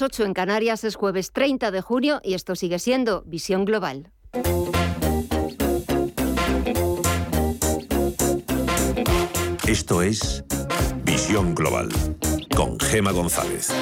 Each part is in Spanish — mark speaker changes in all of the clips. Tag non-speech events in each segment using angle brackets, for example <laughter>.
Speaker 1: 8 en Canarias es jueves 30 de junio y esto sigue siendo Visión Global.
Speaker 2: Esto es Visión Global con Gema González.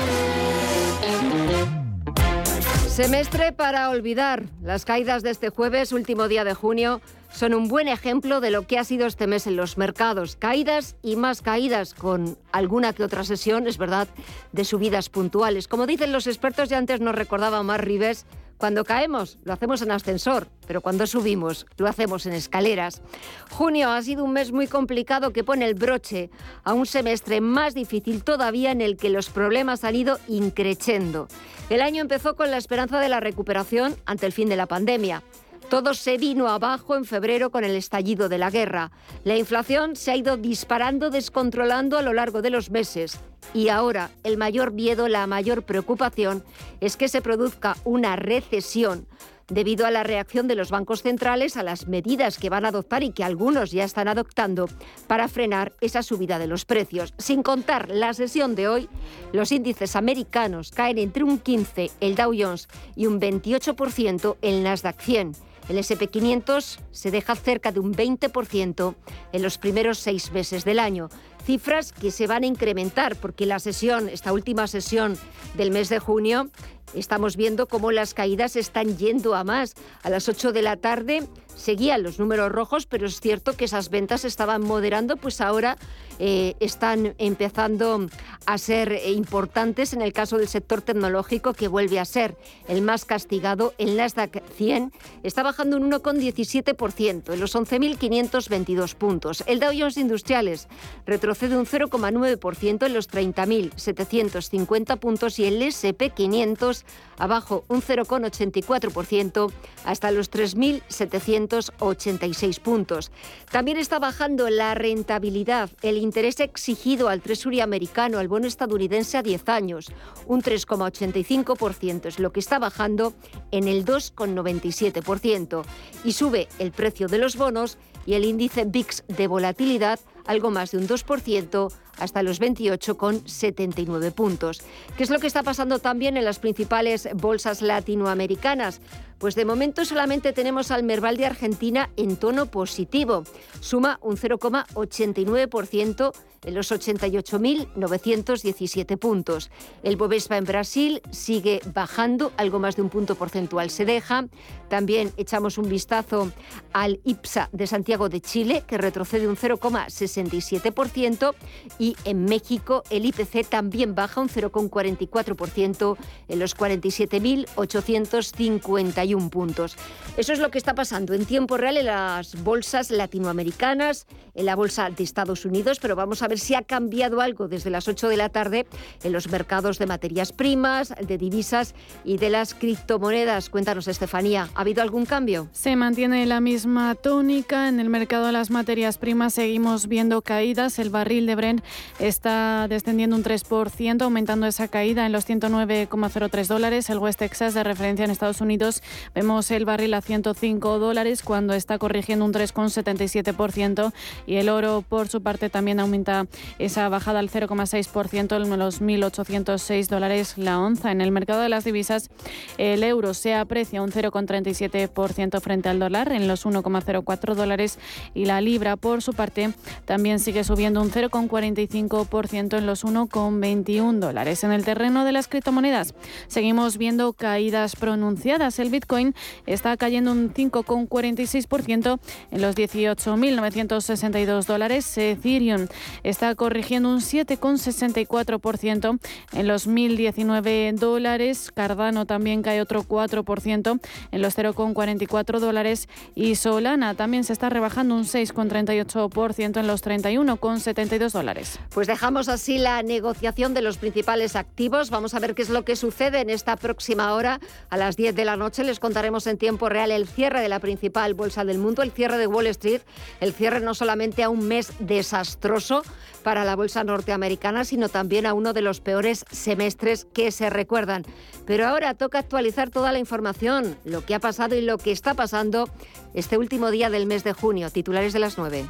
Speaker 1: Semestre para olvidar. Las caídas de este jueves, último día de junio, son un buen ejemplo de lo que ha sido este mes en los mercados. Caídas y más caídas, con alguna que otra sesión, es verdad, de subidas puntuales. Como dicen los expertos, ya antes nos recordaba Mar Rives, cuando caemos lo hacemos en ascensor, pero cuando subimos lo hacemos en escaleras. Junio ha sido un mes muy complicado que pone el broche a un semestre más difícil todavía en el que los problemas han ido increciendo. El año empezó con la esperanza de la recuperación ante el fin de la pandemia. Todo se vino abajo en febrero con el estallido de la guerra. La inflación se ha ido disparando, descontrolando a lo largo de los meses. Y ahora el mayor miedo, la mayor preocupación es que se produzca una recesión debido a la reacción de los bancos centrales a las medidas que van a adoptar y que algunos ya están adoptando para frenar esa subida de los precios. Sin contar la sesión de hoy, los índices americanos caen entre un 15 el Dow Jones y un 28% el Nasdaq 100. El SP500 se deja cerca de un 20% en los primeros seis meses del año. Cifras que se van a incrementar porque la sesión, esta última sesión del mes de junio, estamos viendo cómo las caídas están yendo a más. A las 8 de la tarde seguían los números rojos, pero es cierto que esas ventas estaban moderando, pues ahora eh, están empezando a ser importantes en el caso del sector tecnológico, que vuelve a ser el más castigado. El Nasdaq 100 está bajando un 1,17% en los 11.522 puntos. El Dow Jones Industriales retrocede un 0,9% en los 30.750 puntos y el S&P 500 abajo un 0,84% hasta los 3.786 puntos. También está bajando la rentabilidad, el interés exigido al Treasury americano, al bono estadounidense a 10 años, un 3,85% es lo que está bajando en el 2,97% y sube el precio de los bonos y el índice VIX de volatilidad algo más de un 2% hasta los 28,79 puntos. ¿Qué es lo que está pasando también en las principales bolsas latinoamericanas? Pues de momento solamente tenemos al Merval de Argentina en tono positivo. Suma un 0,89% en los 88.917 puntos. El Bovespa en Brasil sigue bajando, algo más de un punto porcentual se deja. También echamos un vistazo al IPSA de Santiago de Chile, que retrocede un 0,67%. Y en México el IPC también baja un 0,44% en los 47.851 puntos. Eso es lo que está pasando en tiempo real en las bolsas latinoamericanas, en la bolsa de Estados Unidos, pero vamos a ver si ha cambiado algo desde las 8 de la tarde en los mercados de materias primas, de divisas y de las criptomonedas. Cuéntanos, Estefanía, ¿ha habido algún cambio?
Speaker 3: Se mantiene la misma tónica. En el mercado de las materias primas seguimos viendo caídas. El barril de Brent está descendiendo un 3%, aumentando esa caída en los 109,03 dólares. El West Texas de referencia en Estados Unidos vemos el barril a 105 dólares cuando está corrigiendo un 3,77% y el oro por su parte también aumenta esa bajada al 0,6% en los 1.806 dólares la onza. En el mercado de las divisas el euro se aprecia un 0,37% frente al dólar en los 1,04 dólares y la libra por su parte también sigue subiendo un 0,45% en los 1,21 dólares. En el terreno de las criptomonedas seguimos viendo caídas pronunciadas. El Bitcoin está cayendo un 5,46% en los 18.962 dólares. Ethereum está corrigiendo un 7,64% en los 1.019 dólares. Cardano también cae otro 4% en los 0,44 dólares. Y Solana también se está rebajando un 6,38% en los 31,72 dólares.
Speaker 1: Pues dejamos así la negociación de los principales activos. Vamos a ver qué es lo que sucede en esta próxima hora. A las 10 de la noche les contaremos en tiempo real el cierre de la principal bolsa del mundo, el cierre de Wall Street, el cierre no solamente a un mes desastroso para la bolsa norteamericana, sino también a uno de los peores semestres que se recuerdan. Pero ahora toca actualizar toda la información, lo que ha pasado y lo que está pasando este último día del mes de junio. Titulares de las 9.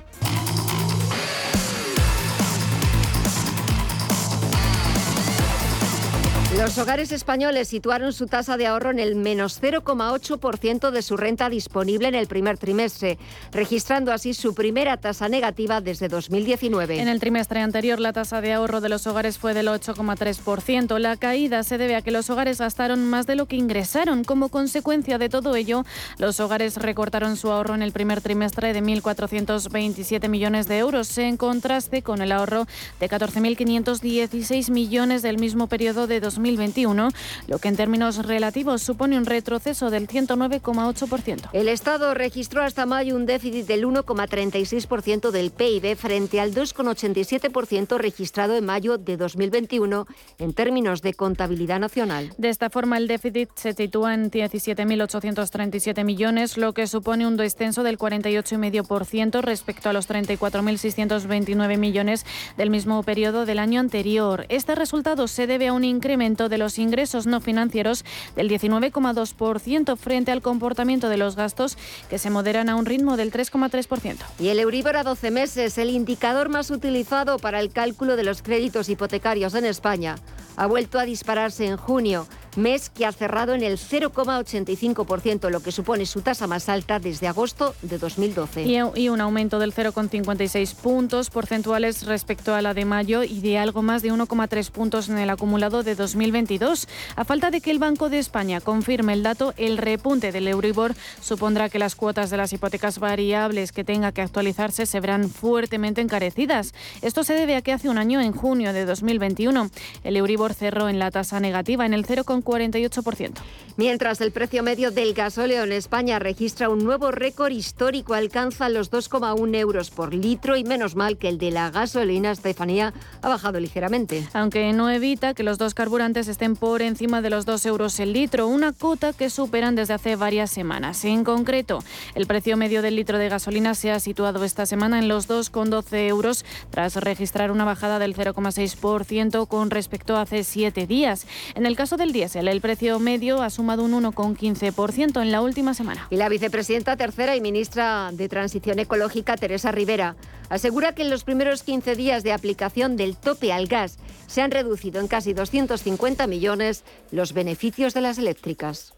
Speaker 1: Los hogares españoles situaron su tasa de ahorro en el menos 0,8% de su renta disponible en el primer trimestre, registrando así su primera tasa negativa desde 2019.
Speaker 3: En el trimestre anterior la tasa de ahorro de los hogares fue del 8,3%. La caída se debe a que los hogares gastaron más de lo que ingresaron. Como consecuencia de todo ello, los hogares recortaron su ahorro en el primer trimestre de 1.427 millones de euros, en contraste con el ahorro de 14.516 millones del mismo periodo de 2019. 2021, lo que en términos relativos supone un retroceso del 109,8%.
Speaker 1: El Estado registró hasta mayo un déficit del 1,36% del PIB frente al 2,87% registrado en mayo de 2021 en términos de contabilidad nacional.
Speaker 3: De esta forma, el déficit se sitúa en 17.837 millones, lo que supone un descenso del 48,5% respecto a los 34.629 millones del mismo periodo del año anterior. Este resultado se debe a un incremento de los ingresos no financieros del 19,2% frente al comportamiento de los gastos que se moderan a un ritmo del 3,3%.
Speaker 1: Y el Euribor a 12 meses, el indicador más utilizado para el cálculo de los créditos hipotecarios en España, ha vuelto a dispararse en junio mes que ha cerrado en el 0,85%, lo que supone su tasa más alta desde agosto de 2012.
Speaker 3: Y un aumento del 0,56 puntos porcentuales respecto a la de mayo y de algo más de 1,3 puntos en el acumulado de 2022. A falta de que el Banco de España confirme el dato, el repunte del Euribor supondrá que las cuotas de las hipotecas variables que tenga que actualizarse se verán fuertemente encarecidas. Esto se debe a que hace un año, en junio de 2021, el Euribor cerró en la tasa negativa en el 0,4 48%.
Speaker 1: Mientras el precio medio del gasóleo en España registra un nuevo récord histórico, alcanza los 2,1 euros por litro y menos mal que el de la gasolina Estefanía ha bajado ligeramente.
Speaker 3: Aunque no evita que los dos carburantes estén por encima de los 2 euros el litro, una cota que superan desde hace varias semanas. En concreto, el precio medio del litro de gasolina se ha situado esta semana en los 2,12 euros tras registrar una bajada del 0,6% con respecto a hace siete días. En el caso del diésel, el precio medio ha sumado un 1,15% en la última semana.
Speaker 1: Y la vicepresidenta tercera y ministra de Transición Ecológica, Teresa Rivera, asegura que en los primeros 15 días de aplicación del tope al gas se han reducido en casi 250 millones los beneficios de las eléctricas.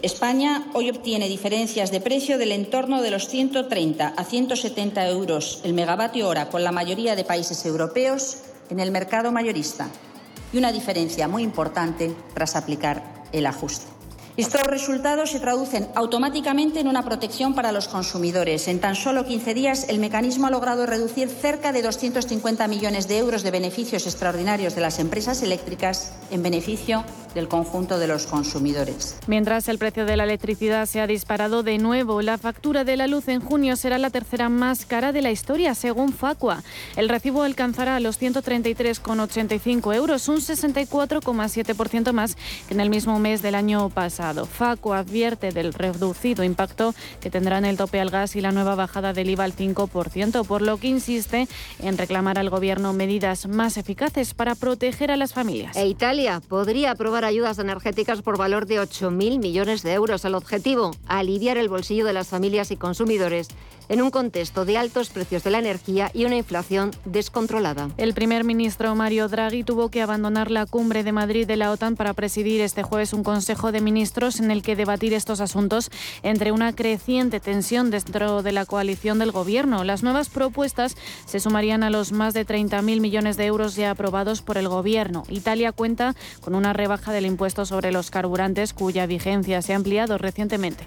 Speaker 4: España hoy obtiene diferencias de precio del entorno de los 130 a 170 euros el megavatio hora con la mayoría de países europeos en el mercado mayorista y una diferencia muy importante tras aplicar el ajuste. Estos resultados se traducen automáticamente en una protección para los consumidores. En tan solo 15 días, el mecanismo ha logrado reducir cerca de 250 millones de euros de beneficios extraordinarios de las empresas eléctricas en beneficio del conjunto de los consumidores.
Speaker 3: Mientras el precio de la electricidad se ha disparado de nuevo, la factura de la luz en junio será la tercera más cara de la historia, según Facua. El recibo alcanzará los 133,85 euros, un 64,7% más que en el mismo mes del año pasado. Facua advierte del reducido impacto que tendrán el tope al gas y la nueva bajada del IVA al 5%, por lo que insiste en reclamar al Gobierno medidas más eficaces para proteger a las familias.
Speaker 1: E Italia podría aprobar ayudas energéticas por valor de 8.000 millones de euros. El objetivo, aliviar el bolsillo de las familias y consumidores en un contexto de altos precios de la energía y una inflación descontrolada.
Speaker 3: El primer ministro Mario Draghi tuvo que abandonar la cumbre de Madrid de la OTAN para presidir este jueves un Consejo de Ministros en el que debatir estos asuntos entre una creciente tensión dentro de la coalición del Gobierno. Las nuevas propuestas se sumarían a los más de 30.000 millones de euros ya aprobados por el Gobierno. Italia cuenta con una rebaja del impuesto sobre los carburantes cuya vigencia se ha ampliado recientemente.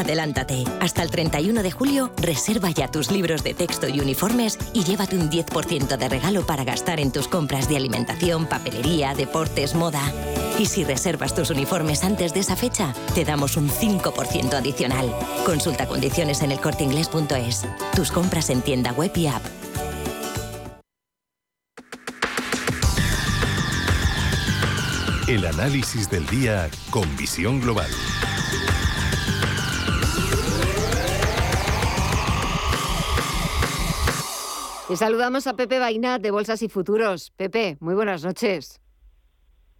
Speaker 5: Adelántate. Hasta el 31 de julio, reserva ya tus libros de texto y uniformes y llévate un 10% de regalo para gastar en tus compras de alimentación, papelería, deportes, moda. Y si reservas tus uniformes antes de esa fecha, te damos un 5% adicional. Consulta condiciones en elcorteingles.es. Tus compras en tienda web y app.
Speaker 2: El análisis del día con visión global.
Speaker 1: Y saludamos a Pepe Bainat de Bolsas y Futuros. Pepe, muy buenas noches.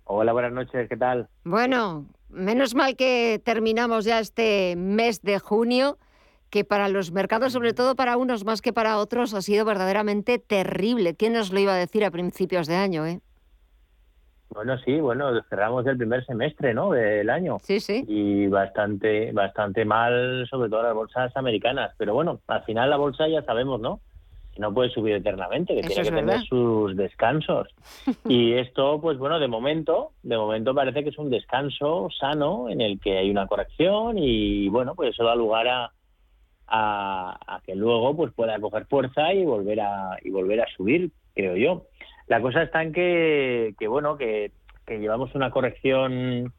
Speaker 6: Hola, buenas noches, ¿qué tal?
Speaker 1: Bueno, menos mal que terminamos ya este mes de junio, que para los mercados, sobre todo para unos más que para otros, ha sido verdaderamente terrible. ¿Quién nos lo iba a decir a principios de año, eh?
Speaker 6: Bueno, sí, bueno, cerramos el primer semestre, ¿no? Del año.
Speaker 1: Sí, sí.
Speaker 6: Y bastante, bastante mal, sobre todo las bolsas americanas. Pero bueno, al final la bolsa ya sabemos, ¿no? No puede subir eternamente, que tiene que tener sus descansos. <laughs> Y esto, pues bueno, de momento, de momento parece que es un descanso sano en el que hay una corrección y bueno, pues eso da lugar a, a, que luego pues pueda coger fuerza y volver a y volver a subir, creo yo. La cosa está en que, que bueno, que, que llevamos una corrección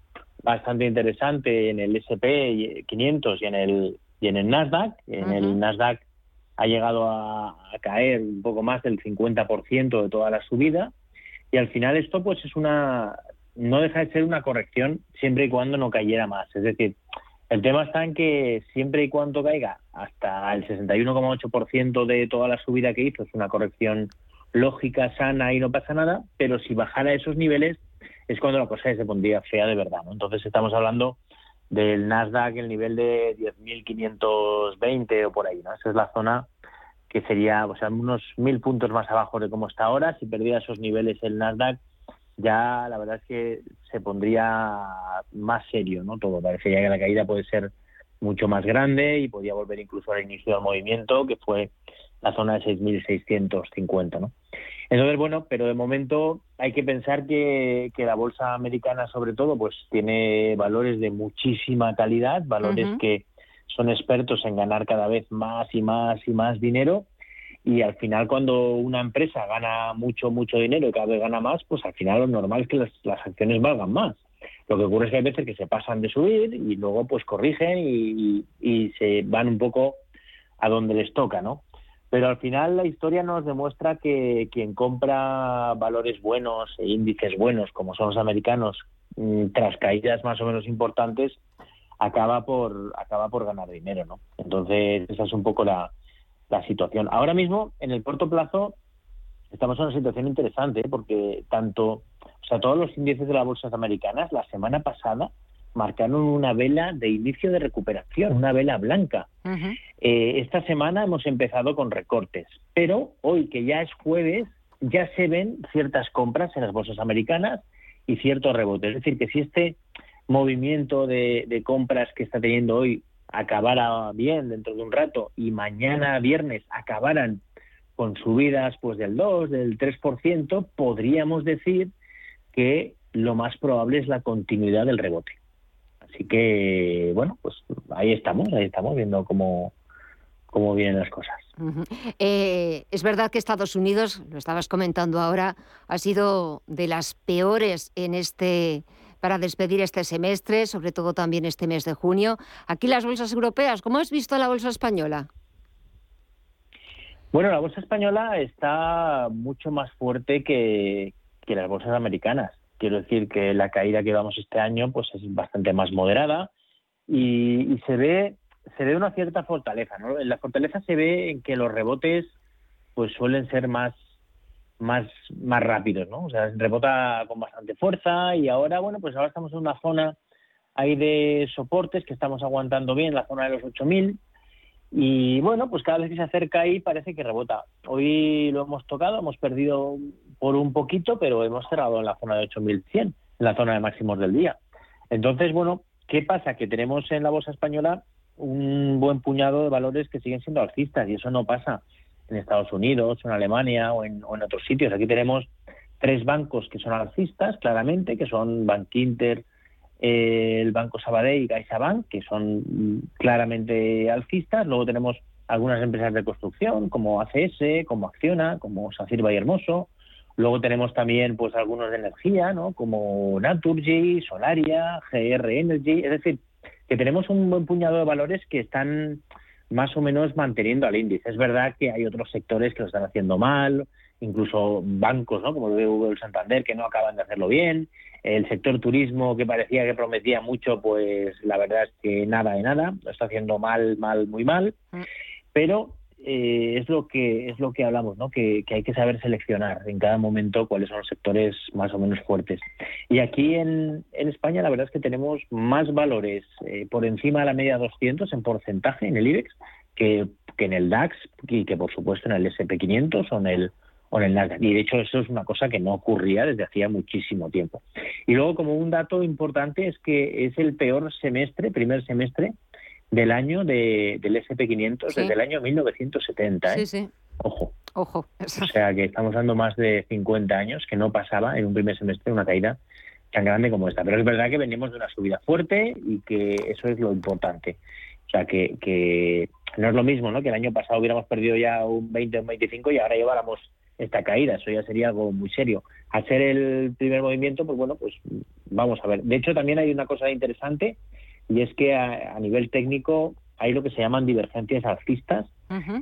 Speaker 6: bastante interesante en el S&P 500 y en el y en el Nasdaq. En el Nasdaq ha llegado a, caer un poco más del 50% de toda la subida y al final esto pues es una no deja de ser una corrección siempre y cuando no cayera más, es decir, el tema está en que siempre y cuando caiga hasta el 61,8% de toda la subida que hizo es una corrección lógica, sana y no pasa nada, pero si bajara a esos niveles es cuando la cosa se pondría fea de verdad. ¿no? Entonces estamos hablando del Nasdaq el nivel de 10.520 o por ahí, ¿no? Esa es la zona que sería, o sea, unos mil puntos más abajo de cómo está ahora. Si perdiera esos niveles el Nasdaq, ya la verdad es que se pondría más serio, ¿no? Todo parecería que la caída puede ser mucho más grande y podría volver incluso al inicio del movimiento, que fue la zona de 6.650, ¿no? Entonces, bueno, pero de momento hay que pensar que, que, la bolsa americana, sobre todo, pues tiene valores de muchísima calidad, valores que son expertos en ganar cada vez más y más y más dinero. Y al final, cuando una empresa gana mucho, mucho dinero y cada vez gana más, pues al final lo normal es que las, las acciones valgan más. Lo que ocurre es que hay veces que se pasan de subir y luego pues corrigen y, y se van un poco a donde les toca, ¿no? Pero al final la historia nos demuestra que quien compra valores buenos e índices buenos, como son los americanos, mm, tras caídas más o menos importantes, acaba por acaba por ganar dinero, ¿no? Entonces esa es un poco la, la situación. Ahora mismo, en el corto plazo, estamos en una situación interesante ¿eh? porque tanto, o sea, todos los índices de las bolsas americanas la semana pasada marcaron una vela de inicio de recuperación, una vela blanca. Eh, esta semana hemos empezado con recortes, pero hoy que ya es jueves, ya se ven ciertas compras en las bolsas americanas y ciertos rebotes. Es decir, que si este movimiento de, de compras que está teniendo hoy acabara bien dentro de un rato y mañana viernes acabaran con subidas pues del 2, del 3%, podríamos decir que lo más probable es la continuidad del rebote. Así que, bueno, pues ahí estamos, ahí estamos viendo cómo, cómo vienen las cosas.
Speaker 1: Eh, es verdad que Estados Unidos, lo estabas comentando ahora, ha sido de las peores en este para despedir este semestre, sobre todo también este mes de junio. Aquí las bolsas europeas, ¿cómo has visto la bolsa española?
Speaker 6: Bueno, la bolsa española está mucho más fuerte que, que las bolsas americanas. Quiero decir que la caída que vamos este año pues es bastante más moderada y, se ve se ve una cierta fortaleza. ¿no? La fortaleza se ve en que los rebotes pues suelen ser más más más rápidos, ¿no? O sea, rebota con bastante fuerza y ahora bueno pues ahora estamos en una zona ahí de soportes que estamos aguantando bien, la zona de los 8000 y bueno, pues cada vez que se acerca ahí parece que rebota. Hoy lo hemos tocado, hemos perdido por un poquito, pero hemos cerrado en la zona de 8100, en la zona de máximos del día. Entonces, bueno, ¿qué pasa? Que tenemos en la bolsa española un buen puñado de valores que siguen siendo alcistas y eso no pasa en Estados Unidos, en Alemania o en, otros sitios. Aquí tenemos tres bancos que son alcistas, claramente, que son Bank eh, el Banco Sabadell y CaixaBank, que son claramente alcistas. Luego tenemos algunas empresas de construcción, como ACS, como Acciona, como Sacir Valle Hermoso. Luego tenemos también pues algunos de energía, ¿no? como Naturgy, Solaria, GR Energy. Es decir, que tenemos un buen puñado de valores que están más o menos manteniendo al índice. Es verdad que hay otros sectores que lo están haciendo mal, incluso bancos, ¿no? como el BBV Santander, que no acaban de hacerlo bien. El sector turismo, que parecía que prometía mucho, pues la verdad es que nada de nada, lo está haciendo mal, mal, muy mal. Mm. Pero eh, es lo que es lo que hablamos, ¿no? Que, hay que saber seleccionar en cada momento cuáles son los sectores más o menos fuertes. Y aquí en, en España la verdad es que tenemos más valores eh, por encima de la media 200 en porcentaje en el IBEX que, que en el DAX y que por supuesto en el SP500 o en el o en el Nasdaq. Y de hecho eso es una cosa que no ocurría desde hacía muchísimo tiempo. Y luego como un dato importante es que es el peor semestre, primer semestre del año de, del SP500 desde el año 1970. ¿eh? Sí, sí. Ojo.
Speaker 1: Ojo.
Speaker 6: O sea que estamos dando más de 50 años que no pasaba en un primer semestre una caída tan grande como esta. Pero es verdad que venimos de una subida fuerte y que eso es lo importante. O sea que, que no es lo mismo, ¿no? Que el año pasado hubiéramos perdido ya un 20 o un 25 y ahora lleváramos esta caída. Eso ya sería algo muy serio. Hacer el primer movimiento, pues bueno, pues vamos a ver. De hecho, también hay una cosa interesante y es que a, nivel técnico hay lo que se llaman divergencias alcistas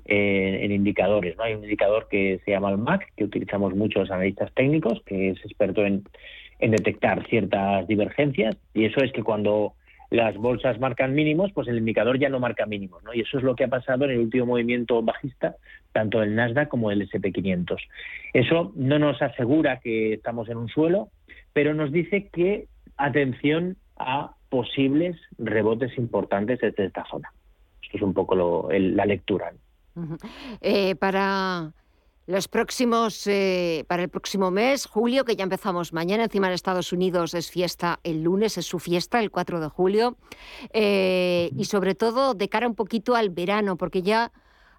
Speaker 6: eh, en indicadores. ¿no? Hay un indicador que se llama el MAC, que utilizamos muchos analistas técnicos, que es experto en, en detectar ciertas divergencias, y eso es que cuando las bolsas marcan mínimos, pues el indicador ya no marca mínimos, ¿no? Y eso es lo que ha pasado en el último movimiento bajista, tanto del Nasdaq como del SP500. Eso no nos asegura que estamos en un suelo, pero nos dice que atención a posibles rebotes importantes desde esta zona. Esto es un poco la lectura.
Speaker 1: Eh, para los próximos, eh, para el próximo mes, julio, que ya empezamos mañana, encima en Estados Unidos es fiesta el lunes, es su fiesta, el 4 de julio, eh, y sobre todo de cara un poquito al verano, porque ya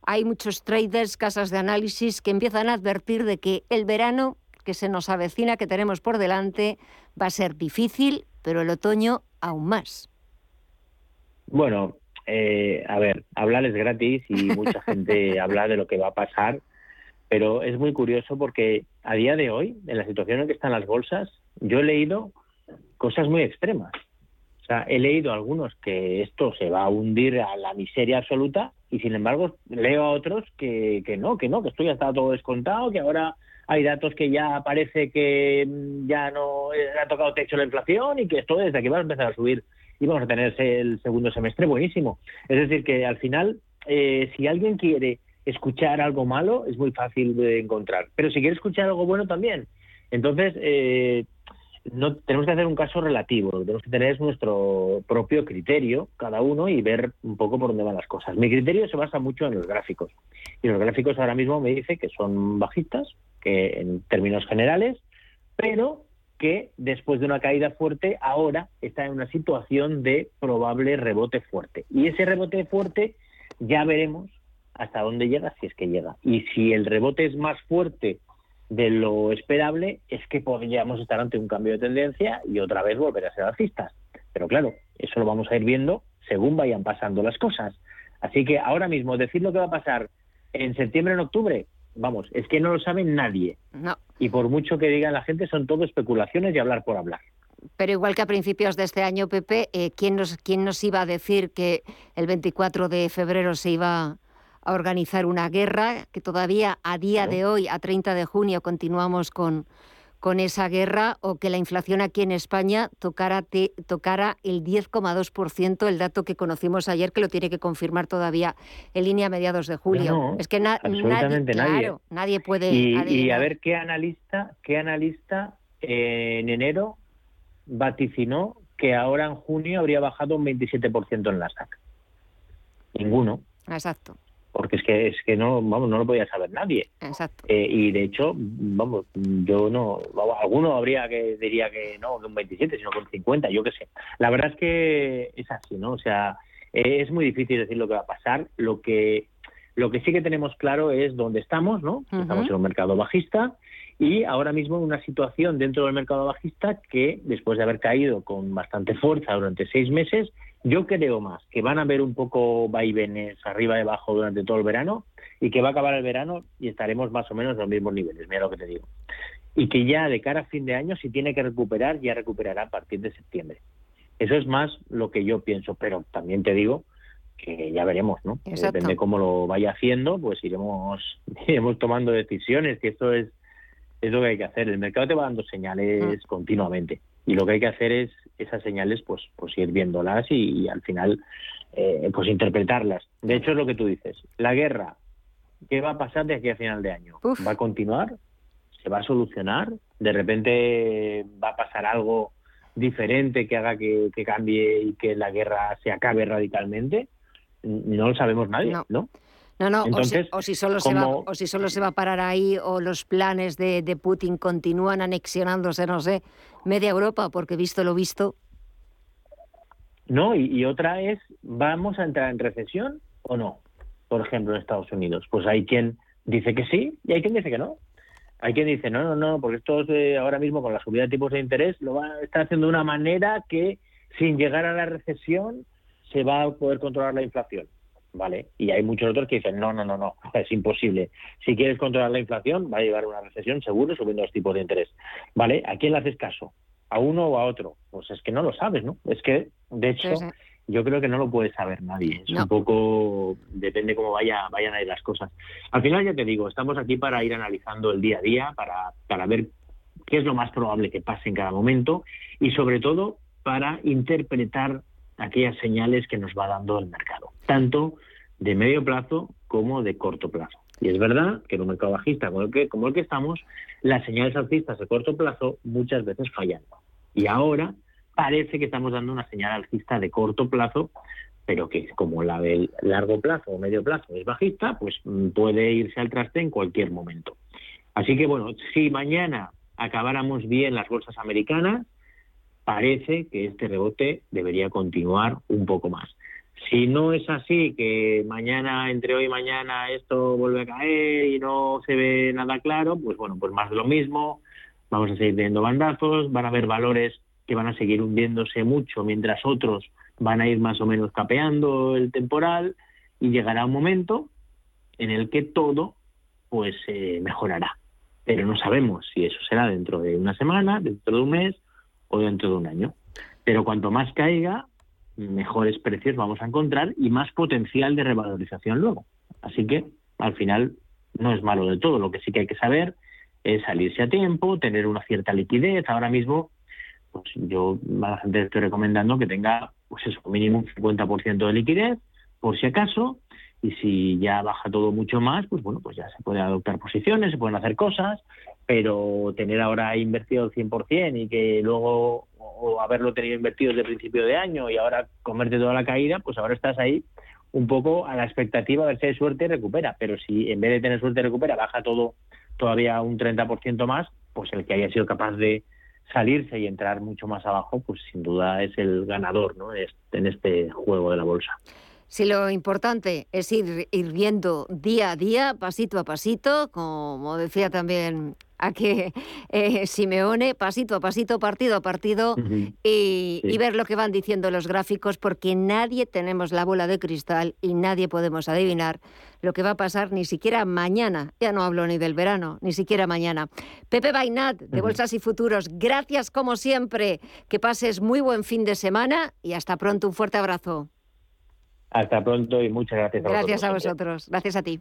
Speaker 1: hay muchos traders, casas de análisis que empiezan a advertir de que el verano que se nos avecina, que tenemos por delante, va a ser difícil, pero el otoño aún más.
Speaker 6: Bueno, eh, a ver, hablar es gratis y <laughs> mucha gente habla de lo que va a pasar, pero es muy curioso porque a día de hoy, en la situación en que están las bolsas, yo he leído cosas muy extremas. O sea, he leído algunos que esto se va a hundir a la miseria absoluta y sin embargo leo a otros que, que no, que no, que esto ya está todo descontado, que ahora hay datos que ya parece que mm, ya no eh, ha tocado techo la inflación y que esto desde aquí va a empezar a subir y vamos a tener el segundo semestre buenísimo. Es decir, que al final, eh, si alguien quiere escuchar algo malo, es muy fácil de encontrar. Pero si quiere escuchar algo bueno también. Entonces, eh, no tenemos que hacer un caso relativo, tenemos que tener es nuestro propio criterio, cada uno, y ver un poco por dónde van las cosas. Mi criterio se basa mucho en los gráficos. Y los gráficos ahora mismo me dice que son bajitas, que en términos generales, pero que después de una caída fuerte ahora está en una situación de probable rebote fuerte. Y ese rebote fuerte ya veremos hasta dónde llega, si es que llega. Y si el rebote es más fuerte de lo esperable, es que podríamos estar ante un cambio de tendencia y otra vez volver a ser alcistas. Pero claro, eso lo vamos a ir viendo según vayan pasando las cosas. Así que ahora mismo decir lo que va a pasar en septiembre, en octubre, vamos, es que no lo sabe nadie.
Speaker 1: No.
Speaker 6: Y por mucho que diga la gente, son todo especulaciones y hablar por hablar.
Speaker 1: Pero igual que a principios de este año, Pepe, eh, ¿quién, nos, ¿quién nos iba a decir que el 24 de febrero se iba a organizar una guerra? Que todavía a día de hoy, a 30 de junio, continuamos con, con esa guerra o que la inflación aquí en España tocara, tocara el 10,2%, el dato que conocimos ayer, que lo tiene que confirmar todavía en línea a mediados de julio. es que nadie, Claro, nadie puede.
Speaker 6: Y, a ver qué analista, qué analista eh, en enero vaticinó que ahora en junio habría bajado un 27% en la SAC. Ninguno.
Speaker 1: Exacto
Speaker 6: porque es que es que no vamos no lo podía saber nadie.
Speaker 1: Exacto.
Speaker 6: Eh, y de hecho vamos yo no alguno habría que diría que no de un 27 sino con 50 yo qué sé. La verdad es que es así no o sea eh, es muy difícil decir lo que va a pasar. Lo que lo que sí que tenemos claro es dónde estamos no estamos en un mercado bajista y ahora mismo en una situación dentro del mercado bajista que después de haber caído con bastante fuerza durante seis meses, yo creo más que van a haber un poco vaivenes arriba y abajo durante todo el verano y que va a acabar el verano y estaremos más o menos en los mismos niveles, mira lo que te digo. Y que ya de cara a fin de año, si tiene que recuperar, ya recuperará a partir de septiembre. Eso es más lo que yo pienso, pero también te digo que ya veremos, ¿no? Depende cómo lo vaya haciendo, pues iremos, <laughs> iremos tomando decisiones, y esto es, es lo que hay que hacer. El mercado te va dando señales mm. continuamente y lo que hay que hacer es esas señales pues pues ir viéndolas y, al final eh, pues interpretarlas. De hecho es lo que tú dices, la guerra, ¿qué va a pasar de aquí a final de año? ¿Va a continuar? ¿Se va a solucionar? ¿De repente va a pasar algo diferente que haga que, cambie y que la guerra se acabe radicalmente? No lo sabemos nadie, ¿no? ¿no?
Speaker 1: No, o, si, solo se va, o si solo se va a parar ahí o los planes de, de, Putin continúan anexionándose, no sé, media Europa, porque visto lo visto.
Speaker 6: No, y, otra es, ¿vamos a entrar en recesión o no? Por ejemplo, en Estados Unidos. Pues hay quien dice que sí y hay quien dice que no. Hay quien dice, no, no, no, porque esto eh, ahora mismo con la subida de tipos de interés lo va a estar haciendo de una manera que sin llegar a la recesión se va a poder controlar la inflación. ¿Vale? Y hay muchos otros que dicen, no, no, no, no, <laughs> es imposible. Si quieres controlar la inflación, va a llevar una recesión seguro subiendo los tipos de interés. ¿Vale? ¿A quién le haces caso? ¿A uno o a otro? Pues es que no lo sabes, ¿no? Es que, de hecho, yo creo que no lo puede saber nadie. Es un poco, depende cómo vaya, vayan a ir las cosas. Al final, ya te digo, estamos aquí para ir analizando el día a día, para, para ver qué es lo más probable que pase en cada momento y sobre todo para interpretar aquellas señales que nos va dando el mercado, tanto de medio plazo como de corto plazo. Y es verdad que en un mercado bajista como el que, como el que estamos, las señales alcistas de corto plazo muchas veces fallan. Y ahora parece que estamos dando una señal alcista de corto plazo, pero que como la del largo plazo o medio plazo es bajista, pues mm, puede irse al traste en cualquier momento. Así que bueno, si mañana acabáramos bien las bolsas americanas, parece que este rebote debería continuar un poco más. Si no es así, que mañana, entre hoy y mañana, esto vuelve a caer y no se ve nada claro, pues bueno, pues más de lo mismo, vamos a seguir teniendo bandazos, van a haber valores que van a seguir hundiéndose mucho, mientras otros van a ir más o menos capeando el temporal y llegará un momento en el que todo pues eh, mejorará. Pero no sabemos si eso será dentro de una semana, dentro de un mes o dentro de un año. Pero cuanto más caiga, mejores precios vamos a encontrar y más potencial de revalorización luego. Así que al final no es malo de todo. Lo que sí que hay que saber es salirse a tiempo, tener una cierta liquidez. Ahora mismo, pues yo a la gente estoy recomendando que tenga pues eso, mínimo un 50% de liquidez, por si acaso, y si ya baja todo mucho más, pues bueno, pues ya se pueden adoptar posiciones, se pueden hacer cosas, pero tener ahora invertido el 100% y que luego o haberlo tenido invertido desde principio de año y ahora comerte toda la caída, pues ahora estás ahí un poco a la expectativa de ver si hay suerte y recupera. Pero si en vez de tener suerte recupera, baja todo todavía un 30% más, pues el que haya sido capaz de salirse y entrar mucho más abajo, pues sin duda es el ganador ¿no? en este juego de la bolsa.
Speaker 1: Si lo importante es ir viendo día a día, pasito a pasito, como decía también a que eh, Simeone, pasito a pasito, partido a partido, y, ver lo que van diciendo los gráficos, porque nadie tenemos la bola de cristal y nadie podemos adivinar lo que va a pasar ni siquiera mañana. Ya no hablo ni del verano, ni siquiera mañana. Pepe Bainat, de Bolsas y Futuros, gracias como siempre. Que pases muy buen fin de semana y hasta pronto. Un fuerte abrazo.
Speaker 6: Hasta pronto y muchas gracias
Speaker 1: a Gracias a vosotros. Gracias a ti.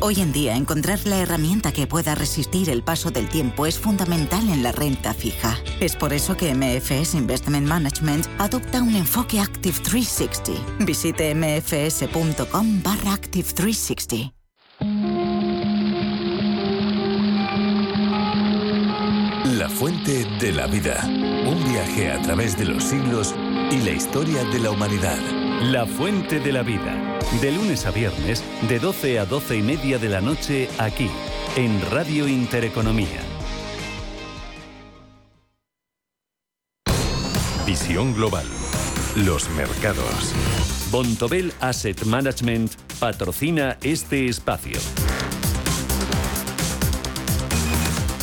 Speaker 7: Hoy en día, encontrar la herramienta que pueda resistir el paso del tiempo es fundamental en la renta fija. Es por eso que MFS Investment Management adopta un enfoque Active 360. Visite mfs.com barra Active 360.
Speaker 2: fuente de la vida. Un viaje a través de los siglos y la historia de la humanidad.
Speaker 8: La fuente de la vida. De lunes a viernes, de 12 a 12 y media de la noche, aquí, en Radio Intereconomía.
Speaker 2: Visión global. Los mercados.
Speaker 8: Bontobel Asset Management patrocina este espacio.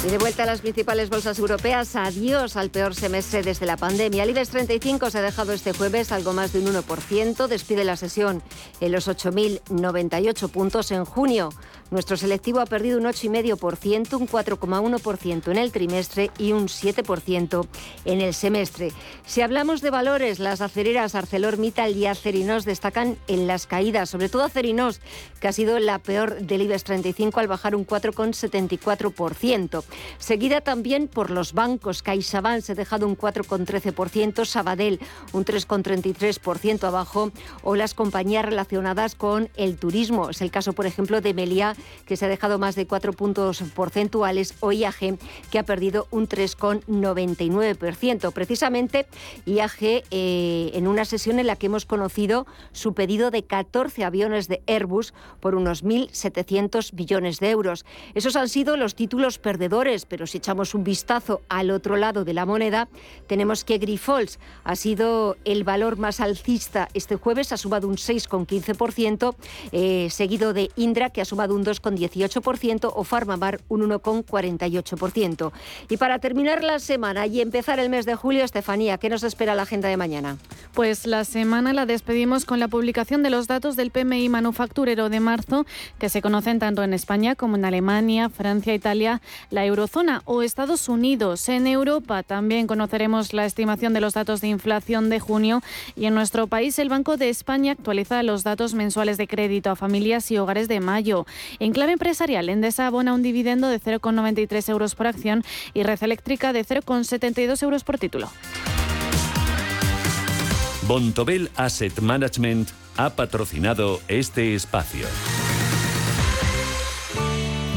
Speaker 1: Y de vuelta a las principales bolsas europeas, adiós al peor semestre desde la pandemia. El IBEX 35 se ha dejado este jueves algo más de un 1%, despide la sesión en los 8.098 puntos en junio. Nuestro selectivo ha perdido un 8,5%, un 4,1% en el trimestre y un 7% en el semestre. Si hablamos de valores, las acereras ArcelorMittal y Acerinos destacan en las caídas, sobre todo Acerinos, que ha sido la peor del IBEX 35 al bajar un 4,74%. Seguida también por los bancos, CaixaBank se ha dejado un 4,13%, Sabadell un 3,33% abajo o las compañías relacionadas con el turismo. Es el caso, por ejemplo, de Meliá que se ha dejado más de cuatro puntos porcentuales, o IAG, que ha perdido un 3,99%. Precisamente, IAG, eh, en una sesión en la que hemos conocido su pedido de 14 aviones de Airbus por unos 1.700 billones de euros. Esos han sido los títulos perdedores, pero si echamos un vistazo al otro lado de la moneda, tenemos que Grifols ha sido el valor más alcista este jueves, ha sumado un 6,15%, eh, seguido de Indra, que ha sumado un 2,18% o Farmamar un 1,48%. Y para terminar la semana y empezar el mes de julio, Estefanía, ¿qué nos espera la agenda de mañana?
Speaker 3: Pues la semana la despedimos con la publicación de los datos del PMI manufacturero de marzo, que se conocen tanto en España como en Alemania, Francia, Italia, la eurozona o Estados Unidos. En Europa también conoceremos la estimación de los datos de inflación de junio y en nuestro país el Banco de España actualiza los datos mensuales de crédito a familias y hogares de mayo. En clave empresarial, Endesa abona un dividendo de 0,93 euros por acción y Red Eléctrica de 0,72 euros por título.
Speaker 8: Bontobel Asset Management ha patrocinado este espacio.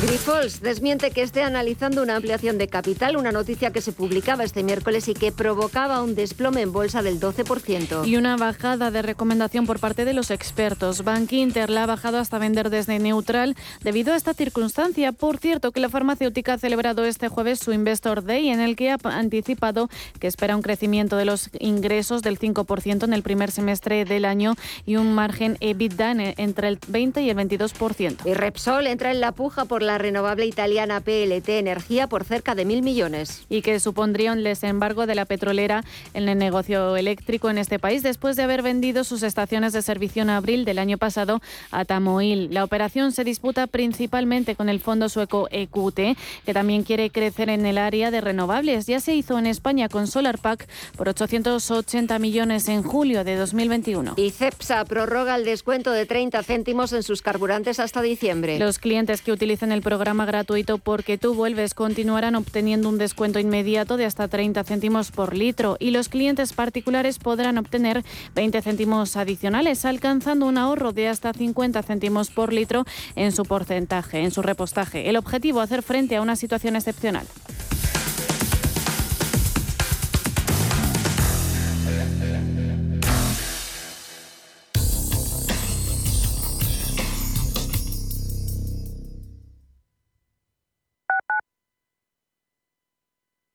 Speaker 1: Grifols desmiente que esté analizando una ampliación de capital, una noticia que se publicaba este miércoles y que provocaba un desplome en bolsa del 12%.
Speaker 3: Y una bajada de recomendación por parte de los expertos. Bank Inter la ha bajado hasta vender desde neutral debido a esta circunstancia. Por cierto, que la farmacéutica ha celebrado este jueves su Investor Day en el que ha anticipado que espera un crecimiento de los ingresos del 5% en el primer semestre del año y un margen EBITDA entre el 20 y el 22%.
Speaker 1: Y Repsol entra en la puja por la renovable italiana PLT Energía por cerca de mil millones.
Speaker 3: Y que supondría un desembargo de la petrolera en el negocio eléctrico en este país después de haber vendido sus estaciones de servicio en abril del año pasado a Tamoil. La operación se disputa principalmente con el fondo sueco EQT, que también quiere crecer en el área de renovables. Ya se hizo en España con SolarPack por 880 millones en julio de 2021.
Speaker 1: Y CEPSA prorroga el descuento de 30 céntimos en sus carburantes hasta diciembre.
Speaker 3: Los clientes que utilicen el programa gratuito Porque tú vuelves continuarán obteniendo un descuento inmediato de hasta 30 céntimos por litro y los clientes particulares podrán obtener 20 céntimos adicionales, alcanzando un ahorro de hasta 50 céntimos por litro en su porcentaje, en su repostaje. El objetivo, hacer frente a una situación excepcional.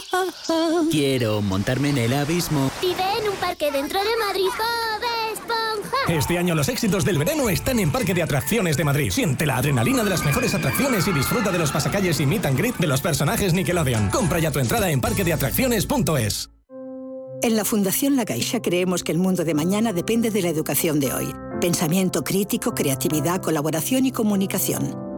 Speaker 9: <laughs>
Speaker 10: Quiero montarme en el abismo.
Speaker 11: Vive en un parque dentro de Madrid, Bob Esponja.
Speaker 12: Este año los éxitos del verano están en Parque de Atracciones de Madrid. Siente la adrenalina de las mejores atracciones y disfruta de los pasacalles y meet and greet de los personajes Nickelodeon. Compra ya tu entrada en parquedeatracciones.es.
Speaker 13: En la Fundación La Caixa creemos que el mundo de mañana depende de la educación de hoy. Pensamiento crítico, creatividad, colaboración y comunicación.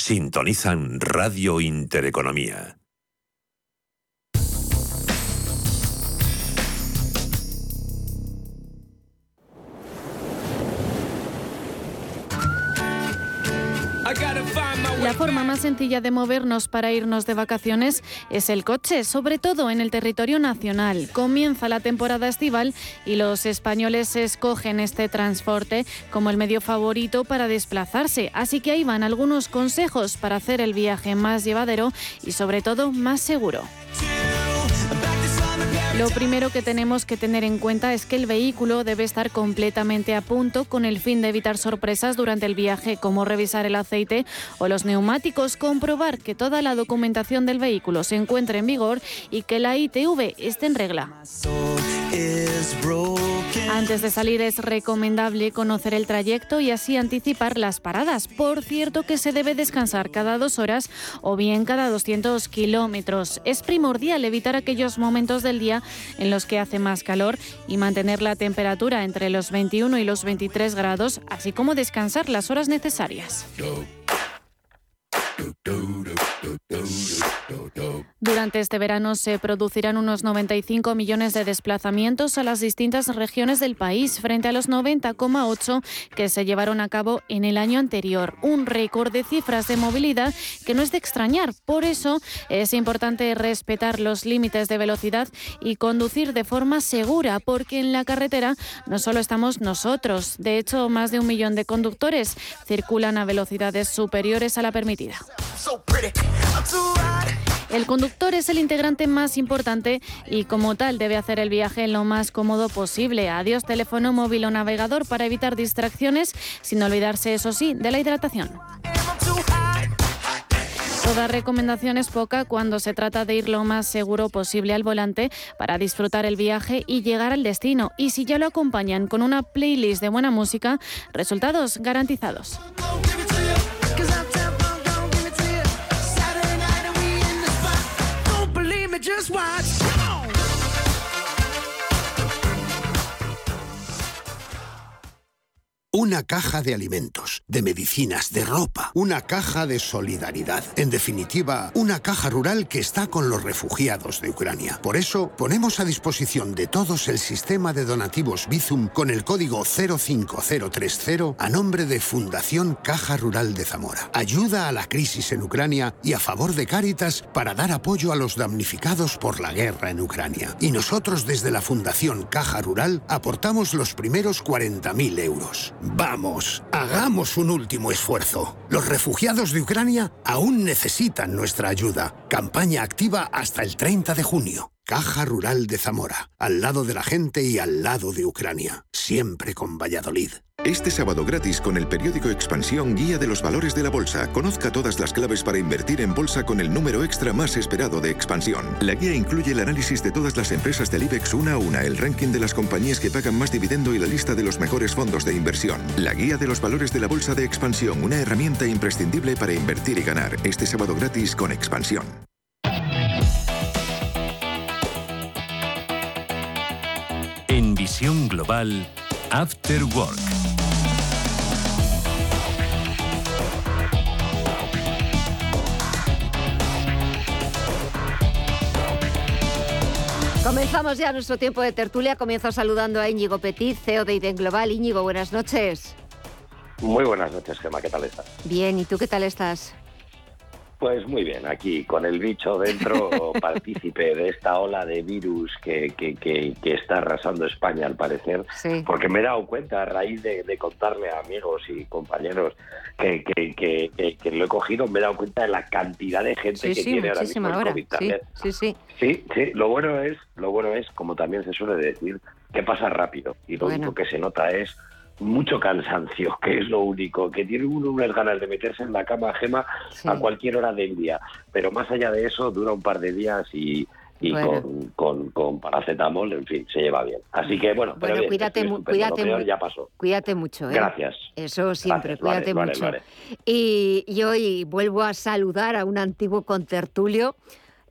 Speaker 14: Sintonizan Radio Intereconomía.
Speaker 3: La forma más sencilla de movernos para irnos de vacaciones es el coche, sobre todo en el territorio nacional. Comienza la temporada estival y los españoles escogen este transporte como el medio favorito para desplazarse. Así que ahí van algunos consejos para hacer el viaje más llevadero y sobre todo más seguro. Lo primero que tenemos que tener en cuenta es que el vehículo debe estar completamente a punto con el fin de evitar sorpresas durante el viaje, como revisar el aceite o los neumáticos, comprobar que toda la documentación del vehículo se encuentre en vigor y que la ITV esté en regla. Antes de salir es recomendable conocer el trayecto y así anticipar las paradas. Por cierto que se debe descansar cada dos horas o bien cada 200 kilómetros. Es primordial evitar aquellos momentos del día en los que hace más calor y mantener la temperatura entre los 21 y los 23 grados, así como descansar las horas necesarias. Durante este verano se producirán unos 95 millones de desplazamientos a las distintas regiones del país, frente a los 90,8 que se llevaron a cabo en el año anterior. Un récord de cifras de movilidad que no es de extrañar. Por eso es importante respetar los límites de velocidad y conducir de forma segura, porque en la carretera no solo estamos nosotros. De hecho, más de un millón de conductores circulan a velocidades superiores a la permitida. El conductor es el integrante más importante y como tal debe hacer el viaje lo más cómodo posible. Adiós teléfono móvil o navegador para evitar distracciones, sin olvidarse, eso sí, de la hidratación. Toda recomendación es poca cuando se trata de ir lo más seguro posible al volante para disfrutar el viaje y llegar al destino. Y si ya lo acompañan con una playlist de buena música, resultados garantizados.
Speaker 15: just why Una caja de alimentos, de medicinas, de ropa, una caja de solidaridad. En definitiva, una caja rural que está con los refugiados de Ucrania. Por eso, ponemos a disposición de todos el sistema de donativos Bizum con el código 05030 a nombre de Fundación Caja Rural de Zamora. Ayuda a la crisis en Ucrania y a favor de Cáritas para dar apoyo a los damnificados por la guerra en Ucrania. Y nosotros desde la Fundación Caja Rural aportamos los primeros 40.000 euros. Vamos, hagamos un último esfuerzo. Los refugiados de Ucrania aún necesitan nuestra ayuda. Campaña activa hasta el 30 de junio. Caja Rural de Zamora, al lado de la gente y al lado de Ucrania. Siempre con Valladolid.
Speaker 16: Este sábado gratis con el periódico Expansión Guía de los Valores de la Bolsa. Conozca todas las claves para invertir en bolsa con el número extra más esperado de Expansión. La guía incluye el análisis de todas las empresas del IBEX una a una, el ranking de las compañías que pagan más dividendo y la lista de los mejores fondos de inversión. La Guía de los Valores de la Bolsa de Expansión, una herramienta imprescindible para invertir y ganar. Este sábado gratis con Expansión.
Speaker 8: En visión global, After Work.
Speaker 1: Comenzamos ya nuestro tiempo de tertulia. Comienzo saludando a Íñigo Petit, CEO de IDEN Global. Íñigo, buenas noches.
Speaker 17: Muy buenas noches, Gemma. ¿Qué tal estás?
Speaker 1: Bien, ¿y tú qué tal estás?
Speaker 17: Pues muy bien, aquí con el bicho dentro, <laughs> partícipe de esta ola de virus que, que, está arrasando España al parecer, porque me he dado cuenta a raíz de, contarle a amigos y compañeros que, que, lo he cogido, me he dado cuenta de la cantidad de gente que tiene ahora mismo el COVID
Speaker 1: Sí, sí,
Speaker 17: sí. Sí, lo bueno es, lo bueno es, como también se suele decir, que pasa rápido. Y lo único que se nota es mucho cansancio, <laughs> que es lo único, que tiene uno unas ganas de meterse en la cama gema a cualquier hora del día, pero más allá de eso dura un par de días y, con, con, paracetamol, en fin, se lleva bien. Así que bueno,
Speaker 1: pero cuídate, cuídate,
Speaker 17: ya pasó.
Speaker 1: Cuídate mucho, ¿eh?
Speaker 17: Gracias.
Speaker 1: Eso siempre, cuídate mucho. Y, y hoy vuelvo a saludar a un antiguo contertulio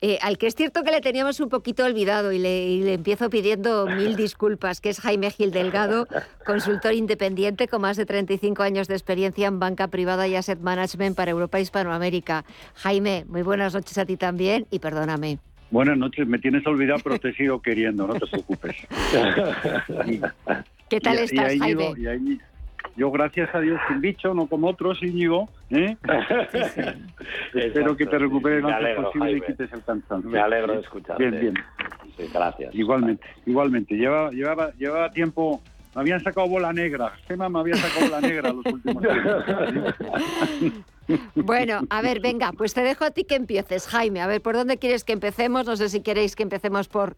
Speaker 1: eh, al que es cierto que le teníamos un poquito olvidado y le, empiezo pidiendo mil disculpas, que es Jaime Gil Delgado, consultor independiente con más de 35 años de experiencia en banca privada y asset management para Europa y Hispanoamérica. Jaime, muy buenas noches a ti también y perdóname.
Speaker 18: Buenas noches, me tienes olvidado, pero te sigo queriendo, no te preocupes. <laughs>
Speaker 1: ¿Qué tal estás, Jaime?
Speaker 18: Yo, gracias a Dios, sin bicho, no como otros, Íñigo. ¿eh? <laughs> Espero que te recuperes lo antes posible y quites el cansancio.
Speaker 17: Me alegro de escucharte.
Speaker 18: Bien, bien.
Speaker 17: gracias.
Speaker 18: Igualmente, igualmente. Llevaba, llevaba, llevaba tiempo me habían sacado bola negra. Gema me había sacado bola negra los últimos tiempos. <laughs>
Speaker 1: Bueno, a ver, venga, pues te dejo a ti que empieces, Jaime. A ver, ¿por dónde quieres que empecemos? No sé si queréis que empecemos por